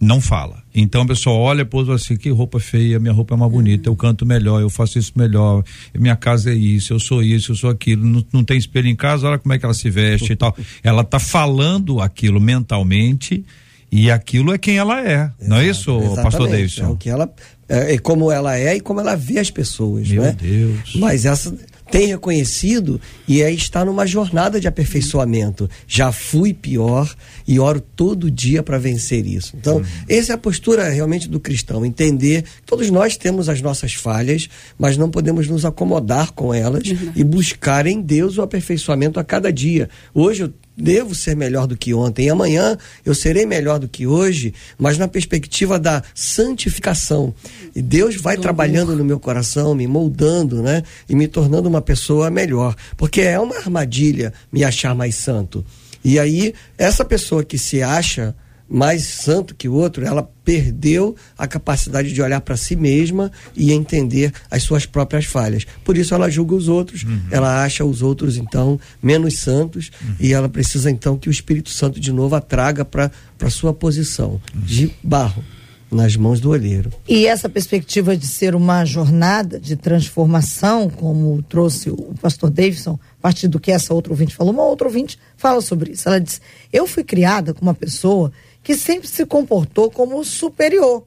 não fala. Então a pessoa olha e assim, que roupa feia, minha roupa é mais bonita, eu canto melhor, eu faço isso melhor, minha casa é isso, eu sou isso, eu sou aquilo, não, não tem espelho em casa, olha como é que ela se veste e tal. Ela tá falando aquilo mentalmente e aquilo é quem ela é, não é isso, Exatamente. pastor É Davidson? o que ela é, é como ela é e como ela vê as pessoas, Meu né? Deus. Mas essa tem reconhecido e aí está numa jornada de aperfeiçoamento. Já fui pior e oro todo dia para vencer isso. Então, essa é a postura realmente do cristão, entender que todos nós temos as nossas falhas, mas não podemos nos acomodar com elas e buscar em Deus o aperfeiçoamento a cada dia. Hoje eu devo ser melhor do que ontem. E amanhã eu serei melhor do que hoje, mas na perspectiva da santificação. E Deus vai trabalhando no meu coração, me moldando, né? E me tornando uma pessoa melhor. Porque é uma armadilha me achar mais santo. E aí, essa pessoa que se acha mais santo que o outro, ela perdeu a capacidade de olhar para si mesma e entender as suas próprias falhas. Por isso ela julga os outros, ela acha os outros então menos santos e ela precisa então que o Espírito Santo de novo a traga para para sua posição de barro nas mãos do olheiro. E essa perspectiva de ser uma jornada de transformação, como trouxe o pastor Davidson, a partir do que essa outra ouvinte falou, uma outra ouvinte fala sobre isso. Ela disse: Eu fui criada com uma pessoa que sempre se comportou como superior,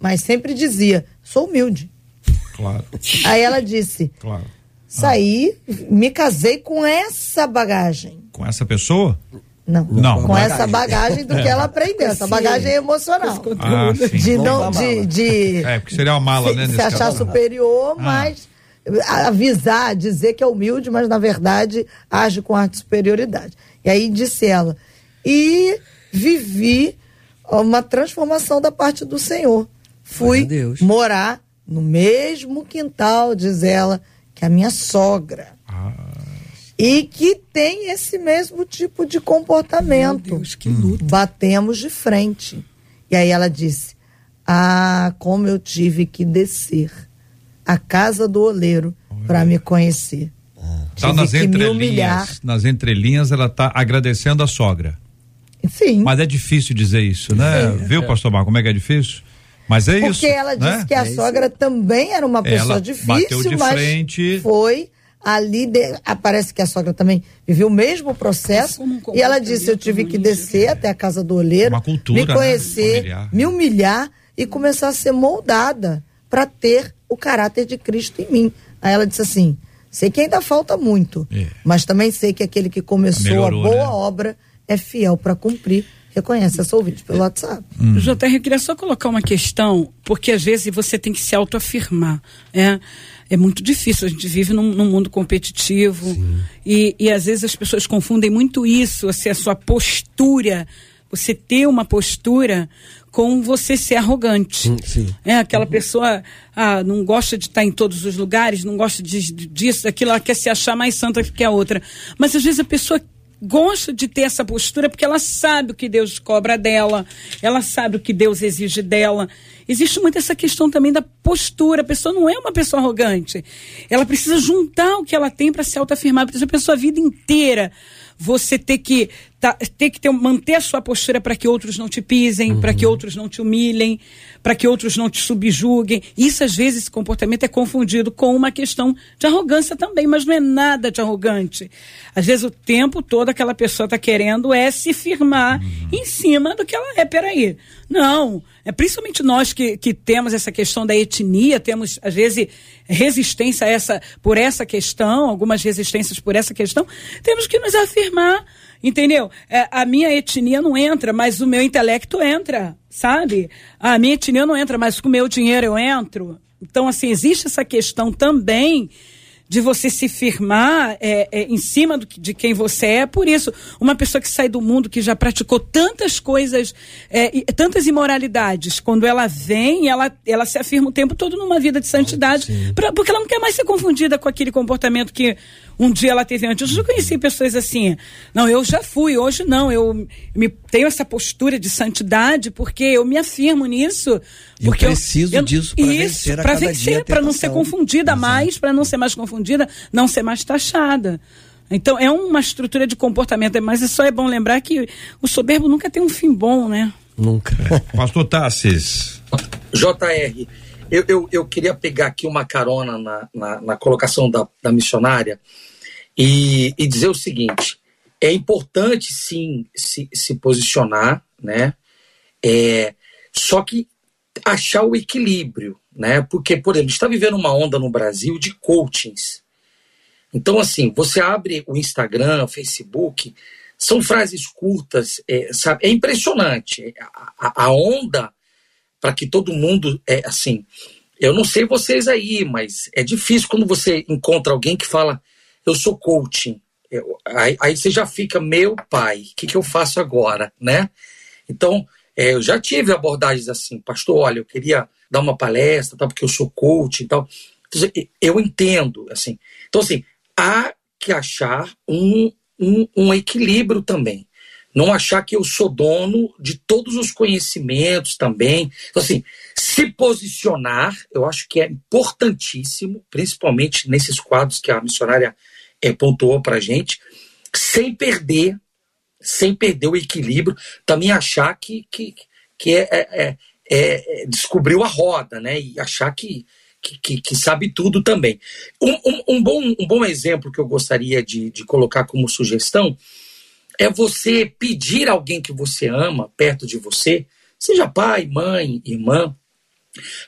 mas sempre dizia: Sou humilde. Claro, Aí ela disse: claro. Saí, me casei com essa bagagem. Com essa pessoa? Não, Não. com essa bagagem do que ela aprendeu, essa bagagem emocional. Ah, sim. De, Não de, de É, porque seria uma mala, se, né? se nesse achar caso. superior, mas avisar, dizer que é humilde, mas na verdade age com arte de superioridade. E aí disse ela, e vivi uma transformação da parte do Senhor. Fui morar no mesmo quintal, diz ela, que a minha sogra. Ah. E que tem esse mesmo tipo de comportamento. Meu Deus, que luta. Batemos de frente. E aí ela disse: Ah, como eu tive que descer a casa do oleiro para me conhecer. Tá Tive nas entrelinhas. Nas entrelinhas ela tá agradecendo a sogra. Sim. Mas é difícil dizer isso, né? Viu, pastor Marco, como é que é difícil? Mas é Porque isso. ela né? disse que a sogra também era uma pessoa Ela difícil, bateu de mas frente. foi ali. De... ah, Parece que a sogra também viveu o mesmo processo. E ela disse: Eu tive que descer até a casa do olheiro, Uma cultura, me né? conhecer, Familiar. me humilhar e começar a ser moldada para ter o caráter de Cristo em mim. Aí ela disse assim: Sei que ainda falta muito, É. mas também sei que aquele que começou Melhorou, a boa né? obra é fiel para cumprir. Reconhece essa ouvinte pelo WhatsApp. Hum. JR, eu queria só colocar uma questão, porque às vezes você tem que se autoafirmar. É, é muito difícil, a gente vive num, num mundo competitivo e, e às vezes as pessoas confundem muito isso, assim, a sua postura, você ter uma postura com você ser arrogante. Sim, sim. É, aquela pessoa ah, não gosta de estar em todos os lugares, não gosta de- de- disso, daquilo, ela quer se achar mais santa que a outra. Mas às vezes a pessoa gosta de ter essa postura porque ela sabe o que Deus cobra dela, ela sabe o que Deus exige dela. Existe muito essa questão também da postura. A pessoa não é uma pessoa arrogante. Ela precisa juntar o que ela tem para se autoafirmar. Porque se a pessoa a vida inteira você ter que tá, ter que ter, manter a sua postura para que outros não te pisem, para que outros não te humilhem, para que outros não te subjuguem. Isso às vezes esse comportamento é confundido com uma questão de arrogância também, mas não é nada de arrogante. Às vezes o tempo todo aquela pessoa está querendo é se firmar em cima do que ela é. Peraí, não. É principalmente nós que, que temos essa questão da etnia, temos às vezes resistência essa por essa questão, algumas resistências por essa questão, temos que nos afirmar, entendeu? É, a minha etnia não entra, mas o meu intelecto entra, sabe? A minha etnia não entra, mas com o meu dinheiro eu entro. Então, assim, existe essa questão também de você se firmar é, é, em cima do de quem você é. Por isso, uma pessoa que sai do mundo, que já praticou tantas coisas, é, e- tantas imoralidades, quando ela vem, ela, ela se afirma o tempo todo numa vida de santidade, pra- porque ela não quer mais ser confundida com aquele comportamento que um dia ela teve antes. Eu já conheci pessoas assim, não, eu já fui, hoje não, eu me, tenho essa postura de santidade porque eu me afirmo nisso. Eu Porque preciso disso pra isso, vencer a pra cada vencer, dia a pra não ser confundida mais, para não ser mais confundida, não ser mais taxada. Então é uma estrutura de comportamento, mas só é bom lembrar que o soberbo nunca tem um fim bom, né? Nunca. Pastor Tassis. JR, eu, eu, eu queria pegar aqui uma carona na, na, na colocação da, da missionária e, e dizer o seguinte: é importante sim se, se posicionar, né? É, só que achar o equilíbrio, né? Porque, por exemplo, está vivendo uma onda no Brasil de coachings. Então, assim, você abre o Instagram, o Facebook, são frases curtas, é, sabe? É impressionante. A, a- a onda para que todo mundo é assim. Eu não sei vocês aí, mas é difícil quando você encontra alguém que fala, eu sou coaching. Eu- aí, aí você já fica, meu pai, o que, que eu faço agora, né? Então, é, eu já tive abordagens assim, pastor, olha, eu queria dar uma palestra, tá, porque eu sou coach e tal. Então, assim, Eu entendo, assim. Então, assim, há que achar um, um, um equilíbrio também. Não achar que eu sou dono de todos os conhecimentos também. Então, assim, se posicionar, eu acho que é importantíssimo, principalmente nesses quadros que a missionária eh, pontuou para gente, sem perder, sem perder o equilíbrio, também achar que, que, que é, é, é- é- descobriu a roda, né? E achar que, que, que- sabe tudo também. Um, um- um bom, um bom exemplo que eu gostaria de, de colocar como sugestão é você pedir alguém que você ama perto de você, seja pai, mãe, irmã,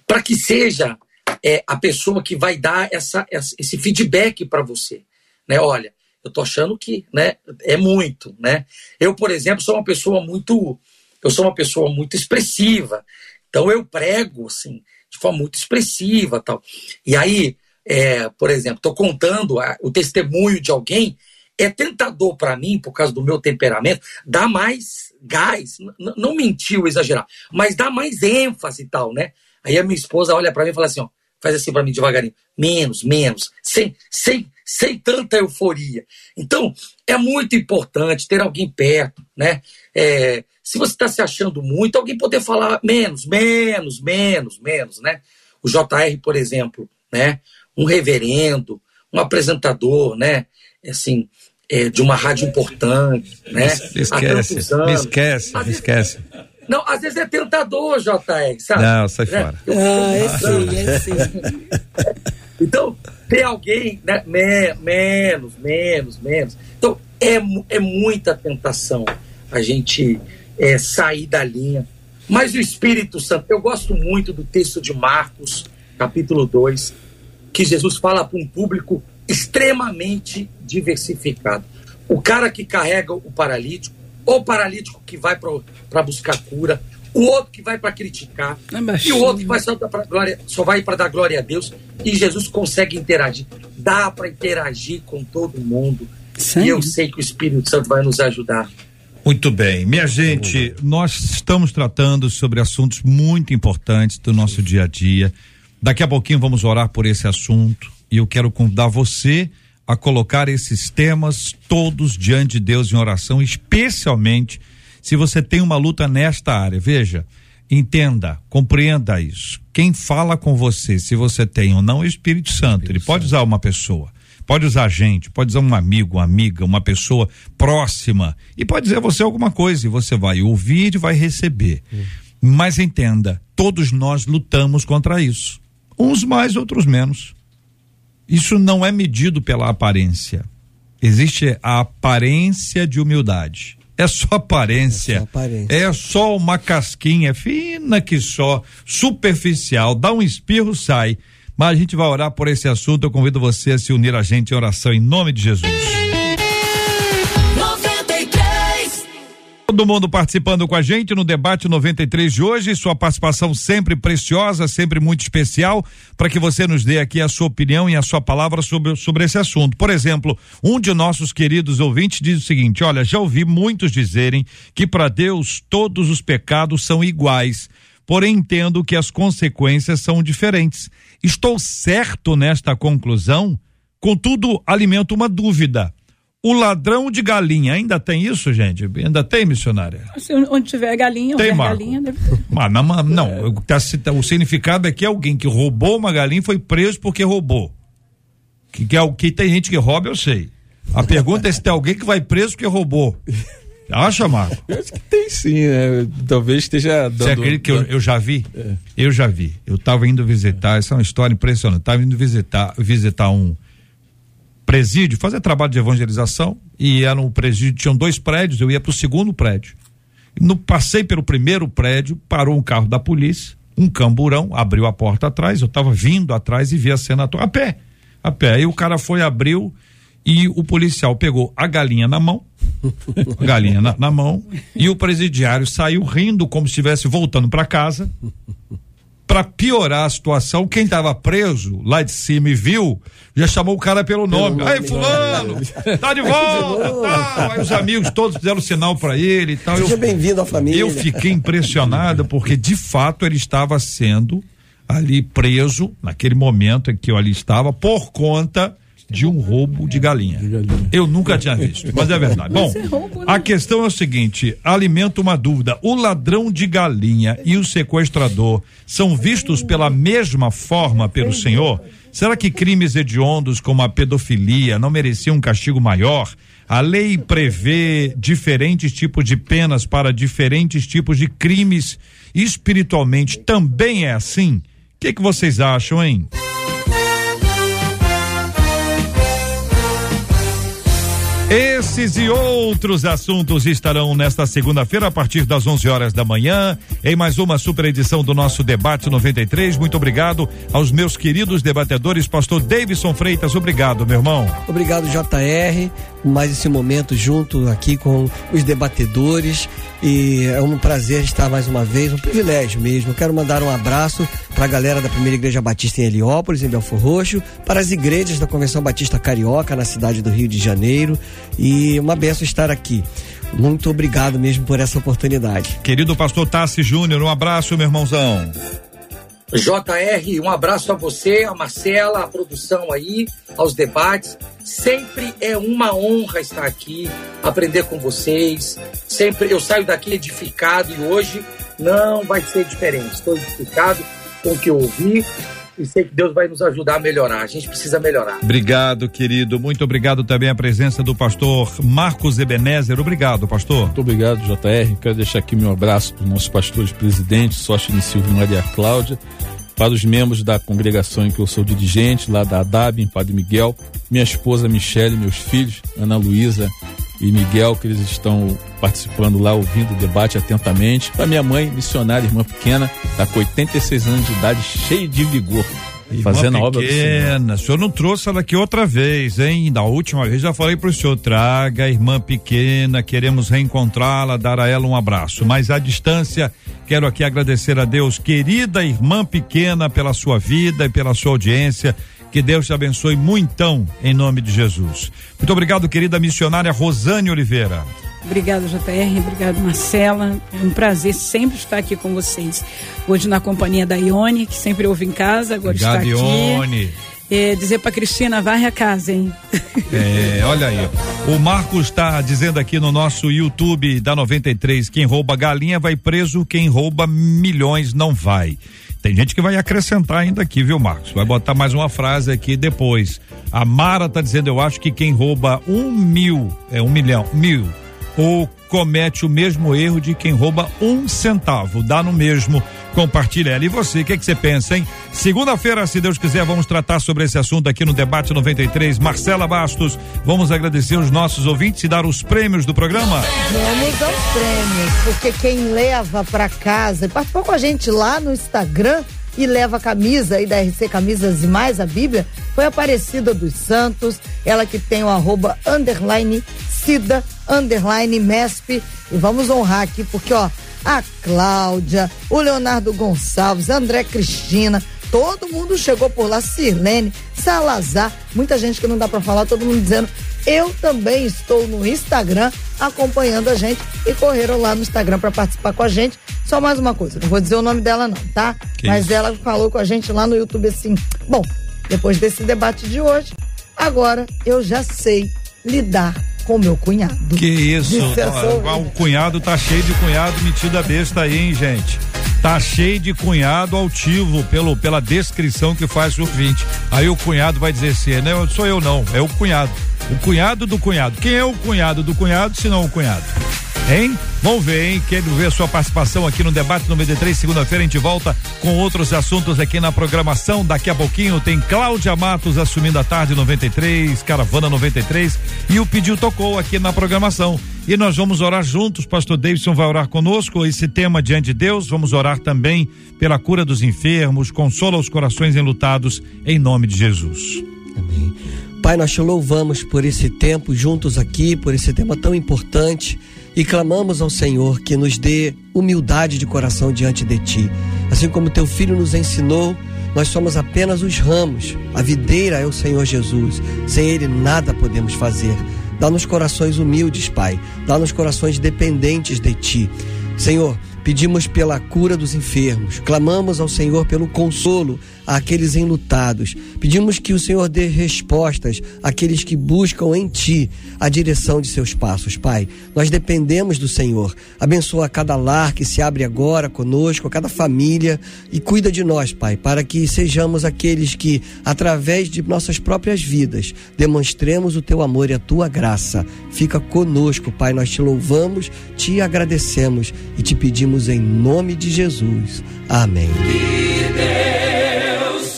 para que seja é, a pessoa que vai dar essa- esse feedback para você. Né? Olha, eu tô achando que né, é muito. Né? Eu, por exemplo, sou uma pessoa muito. Eu sou uma pessoa muito expressiva. Então eu prego assim, de forma muito expressiva tal. E aí, é, por exemplo, estou contando a- o testemunho de alguém, é tentador para mim, por causa do meu temperamento, dar mais gás, não mentir ou exagerar, mas dar mais ênfase e tal, né? Aí a minha esposa olha para mim e fala assim, ó, faz assim para mim devagarinho, menos, menos, sem, sem, sem tanta euforia. Então, é muito importante ter alguém perto, né? É, se você está se achando muito, alguém poder falar menos, menos, menos, menos, né? O JR, por exemplo, né? Um reverendo, um apresentador, né? Assim, é, de uma rádio importante, né? Há Esquece, me esquece, me esquece. Não, às vezes é tentador, JR, sabe? Não, sai Né? fora. Eu- Ah, é sim, é sim. então, ter alguém, né, me- menos, menos, menos. Então, é, é muita tentação a gente é, sair da linha. Mas o Espírito Santo, eu gosto muito do texto de Marcos, capítulo 2, que Jesus fala para um público extremamente diversificado. O cara que carrega o paralítico, ou paralítico que vai para buscar cura, o outro que vai para criticar, É e o outro que vai só, pra glória, só vai para dar glória a Deus. E Jesus consegue interagir. Dá para interagir com todo mundo. Sim. E eu sei que o Espírito Santo vai nos ajudar. Muito bem. Minha gente, nós estamos tratando sobre assuntos muito importantes do nosso dia a dia. Daqui a pouquinho vamos orar por esse assunto e eu quero convidar você a colocar esses temas todos diante de Deus em oração, especialmente se você tem uma luta nesta área. Veja, entenda, compreenda isso. Quem fala com você, se você tem ou não, é o Espírito Santo. Ele pode usar uma pessoa. Pode usar gente, pode usar um amigo, uma amiga, uma pessoa próxima e pode dizer a você alguma coisa e você vai ouvir e vai receber. Mas entenda, todos nós lutamos contra isso. Uns mais, outros menos. Isso não é medido pela aparência. Existe a aparência de humildade. É só aparência. É só aparência. É só uma casquinha fina que só, superficial, dá um espirro, sai. Mas a gente vai orar por esse assunto. Eu convido você a se unir a gente em oração em nome de Jesus. Todo mundo participando com a gente no debate 93 de hoje, sua participação sempre preciosa, sempre muito especial, para que você nos dê aqui a sua opinião e a sua palavra sobre, sobre esse assunto. Por exemplo, um de nossos queridos ouvintes diz o seguinte: olha, já ouvi muitos dizerem que para Deus todos os pecados são iguais. Porém, entendo que as consequências são diferentes. Estou certo nesta conclusão? Contudo, alimento uma dúvida. O ladrão de galinha, ainda tem isso, gente? Ainda tem, missionária? Se Onde tiver galinha, Tem, houver galinha, deve. Mas não, não, o que tá o significado é que alguém que roubou uma galinha foi preso porque roubou. Que, que, é o que tem gente que rouba, eu sei. A pergunta é se tem alguém que vai preso porque roubou. Acha, Marco? Eu acho que tem sim, né? Talvez esteja dando. Você acredita que eu, eu já vi? Eu já vi. Eu estava indo visitar, essa é uma história impressionante. Estava indo visitar, visitar um presídio, fazer trabalho de evangelização, e era um presídio, tinham dois prédios, eu ia para o segundo prédio. No, passei pelo primeiro prédio, parou um carro da polícia, um camburão, abriu a porta atrás, eu estava vindo atrás e vi a cena a pé, a pé. Aí o cara foi, abriu, E o policial pegou a galinha na mão, a galinha na, na mão, e o presidiário saiu rindo como se estivesse voltando para casa. Para piorar a situação, quem estava preso lá de cima e viu, já chamou o cara pelo nome. Aí, fulano, tá de volta, tal. Aí os amigos todos fizeram sinal para ele e tal. Seja bem-vindo à família. eu fiquei impressionado porque de fato ele estava sendo ali preso naquele momento em que eu ali estava por conta de um roubo de galinha. Eu nunca tinha visto, mas é verdade. Bom, a questão é o seguinte: alimenta uma dúvida. O ladrão de galinha e o sequestrador são vistos pela mesma forma pelo Senhor? Será que crimes hediondos como a pedofilia não mereciam um castigo maior? A lei prevê diferentes tipos de penas para diferentes tipos de crimes. Espiritualmente também é assim? O que, que vocês acham, hein? Esses e outros assuntos estarão nesta segunda-feira a partir das 11 horas da manhã em mais uma super edição do nosso debate 93. Muito obrigado aos meus queridos debatedores, pastor Davidson Freitas, obrigado, meu irmão. Obrigado, JR, mais esse momento junto aqui com os debatedores. E é um prazer estar mais uma vez, um privilégio mesmo. Quero mandar um abraço para a galera da Primeira Igreja Batista em Heliópolis, em Belfor Roxo, para as igrejas da Convenção Batista Carioca, na cidade do Rio de Janeiro. E uma benção estar aqui. Muito obrigado mesmo por essa oportunidade. Querido pastor Tassi Júnior, um abraço, meu irmãozão. JR, um abraço a você, a Marcela, a produção aí, aos debates. Sempre é uma honra estar aqui, aprender com vocês. Sempre eu saio daqui edificado e hoje não vai ser diferente. Estou edificado com o que eu ouvi e sei que Deus vai nos ajudar a melhorar. A gente precisa melhorar. Obrigado, querido. Muito obrigado também a presença do pastor Marcos Ebenezer. Obrigado, pastor. Muito obrigado, JR. Quero deixar aqui meu abraço para os nossos pastores presidentes, Sócio Silvio e Maria Cláudia, para os membros da congregação em que eu sou dirigente, lá da ADAB, em Padre Miguel, minha esposa Michele, meus filhos, Ana Luísa e Miguel, que eles estão participando lá, ouvindo o debate atentamente. Para minha mãe, missionária, irmã pequena, está com 86 anos de idade, cheia de vigor, fazendo a Irmã obra do Senhor. pequena, o senhor não trouxe ela aqui outra vez, hein? Da última vez já falei pro senhor, traga a irmã pequena, queremos reencontrá-la, dar a ela um abraço. Mas à distância, quero aqui agradecer a Deus, querida irmã pequena, pela sua vida e pela sua audiência. Que Deus te abençoe muitão, em nome de Jesus. Muito obrigado, querida missionária Rosane Oliveira. Obrigado, JR. Obrigado, Marcela. É um prazer sempre estar aqui com vocês. Hoje na companhia da Ione, que sempre ouve em casa, agora Obrigado, está aqui. Ione. É, dizer para Cristina, varre a casa, hein? É, olha aí. O Marcos está dizendo aqui no nosso YouTube da 93: quem rouba galinha vai preso, quem rouba milhões não vai. Tem gente que vai acrescentar ainda aqui, viu, Marcos? Vai botar mais uma frase aqui depois. A Mara tá dizendo: eu acho que quem rouba um mil, é um milhão, mil, ou comete o mesmo erro de quem rouba um centavo, dá no mesmo. Compartilha ela. E você, o que que você pensa, hein? Segunda-feira, se Deus quiser, vamos tratar sobre esse assunto aqui no Debate 93. Marcela Bastos, vamos agradecer os nossos ouvintes e dar os prêmios do programa. Vamos aos prêmios, porque quem leva pra casa, participou com a gente lá no Instagram e leva a camisa aí da RC Camisas e Mais, a Bíblia, foi Aparecida dos Santos, ela que tem o arroba underline Cida, underline Mesp, e vamos honrar aqui, porque ó, a Cláudia, o Leonardo Gonçalves, André Cristina, todo mundo chegou por lá, Sirlene, Salazar, muita gente que não dá pra falar, todo mundo dizendo, eu também estou no Instagram acompanhando a gente e correram lá no Instagram pra participar com a gente. Só mais uma coisa, não vou dizer o nome dela não, tá? Que Mas isso. ela falou com a gente lá no YouTube assim: "Bom, depois desse debate de hoje, agora eu já sei lidar com meu cunhado." Que isso? Ó, ouvinte. o cunhado tá cheio de cunhado metida besta aí, hein, gente? Tá cheio de cunhado altivo pelo, pela descrição que faz o ouvinte. Aí o cunhado vai dizer assim, não sou eu não, é o cunhado. O cunhado do cunhado. Quem é o cunhado do cunhado, se não o cunhado? Hein? Vamos ver, hein? Quero ver a sua participação aqui no Debate 93. Segunda-feira a gente volta com outros assuntos aqui na programação. Daqui a pouquinho tem Cláudia Matos assumindo a tarde 93, Caravana 93 e o Pediu Tocou aqui na programação. E nós vamos orar juntos. Pastor Davidson vai orar conosco. Esse tema diante de Deus. Vamos orar também pela cura dos enfermos, consola os corações enlutados, em nome de Jesus. Amém. Pai, nós te louvamos por esse tempo juntos aqui, por esse tema tão importante e clamamos ao Senhor que nos dê humildade de coração diante de ti. Assim como teu filho nos ensinou, nós somos apenas os ramos, a videira é o Senhor Jesus. Sem ele nada podemos fazer. Dá-nos corações humildes, Pai. Dá-nos corações dependentes de ti. Senhor, pedimos pela cura dos enfermos, clamamos ao Senhor pelo consolo àqueles enlutados. Pedimos que o Senhor dê respostas àqueles que buscam em Ti a direção de seus passos, Pai. Nós dependemos do Senhor. Abençoa cada lar que se abre agora conosco, cada família e cuida de nós, Pai, para que sejamos aqueles que, através de nossas próprias vidas, demonstremos o Teu amor e a Tua graça. Fica conosco, Pai. Nós te louvamos, te agradecemos e te pedimos em nome de Jesus. Amém.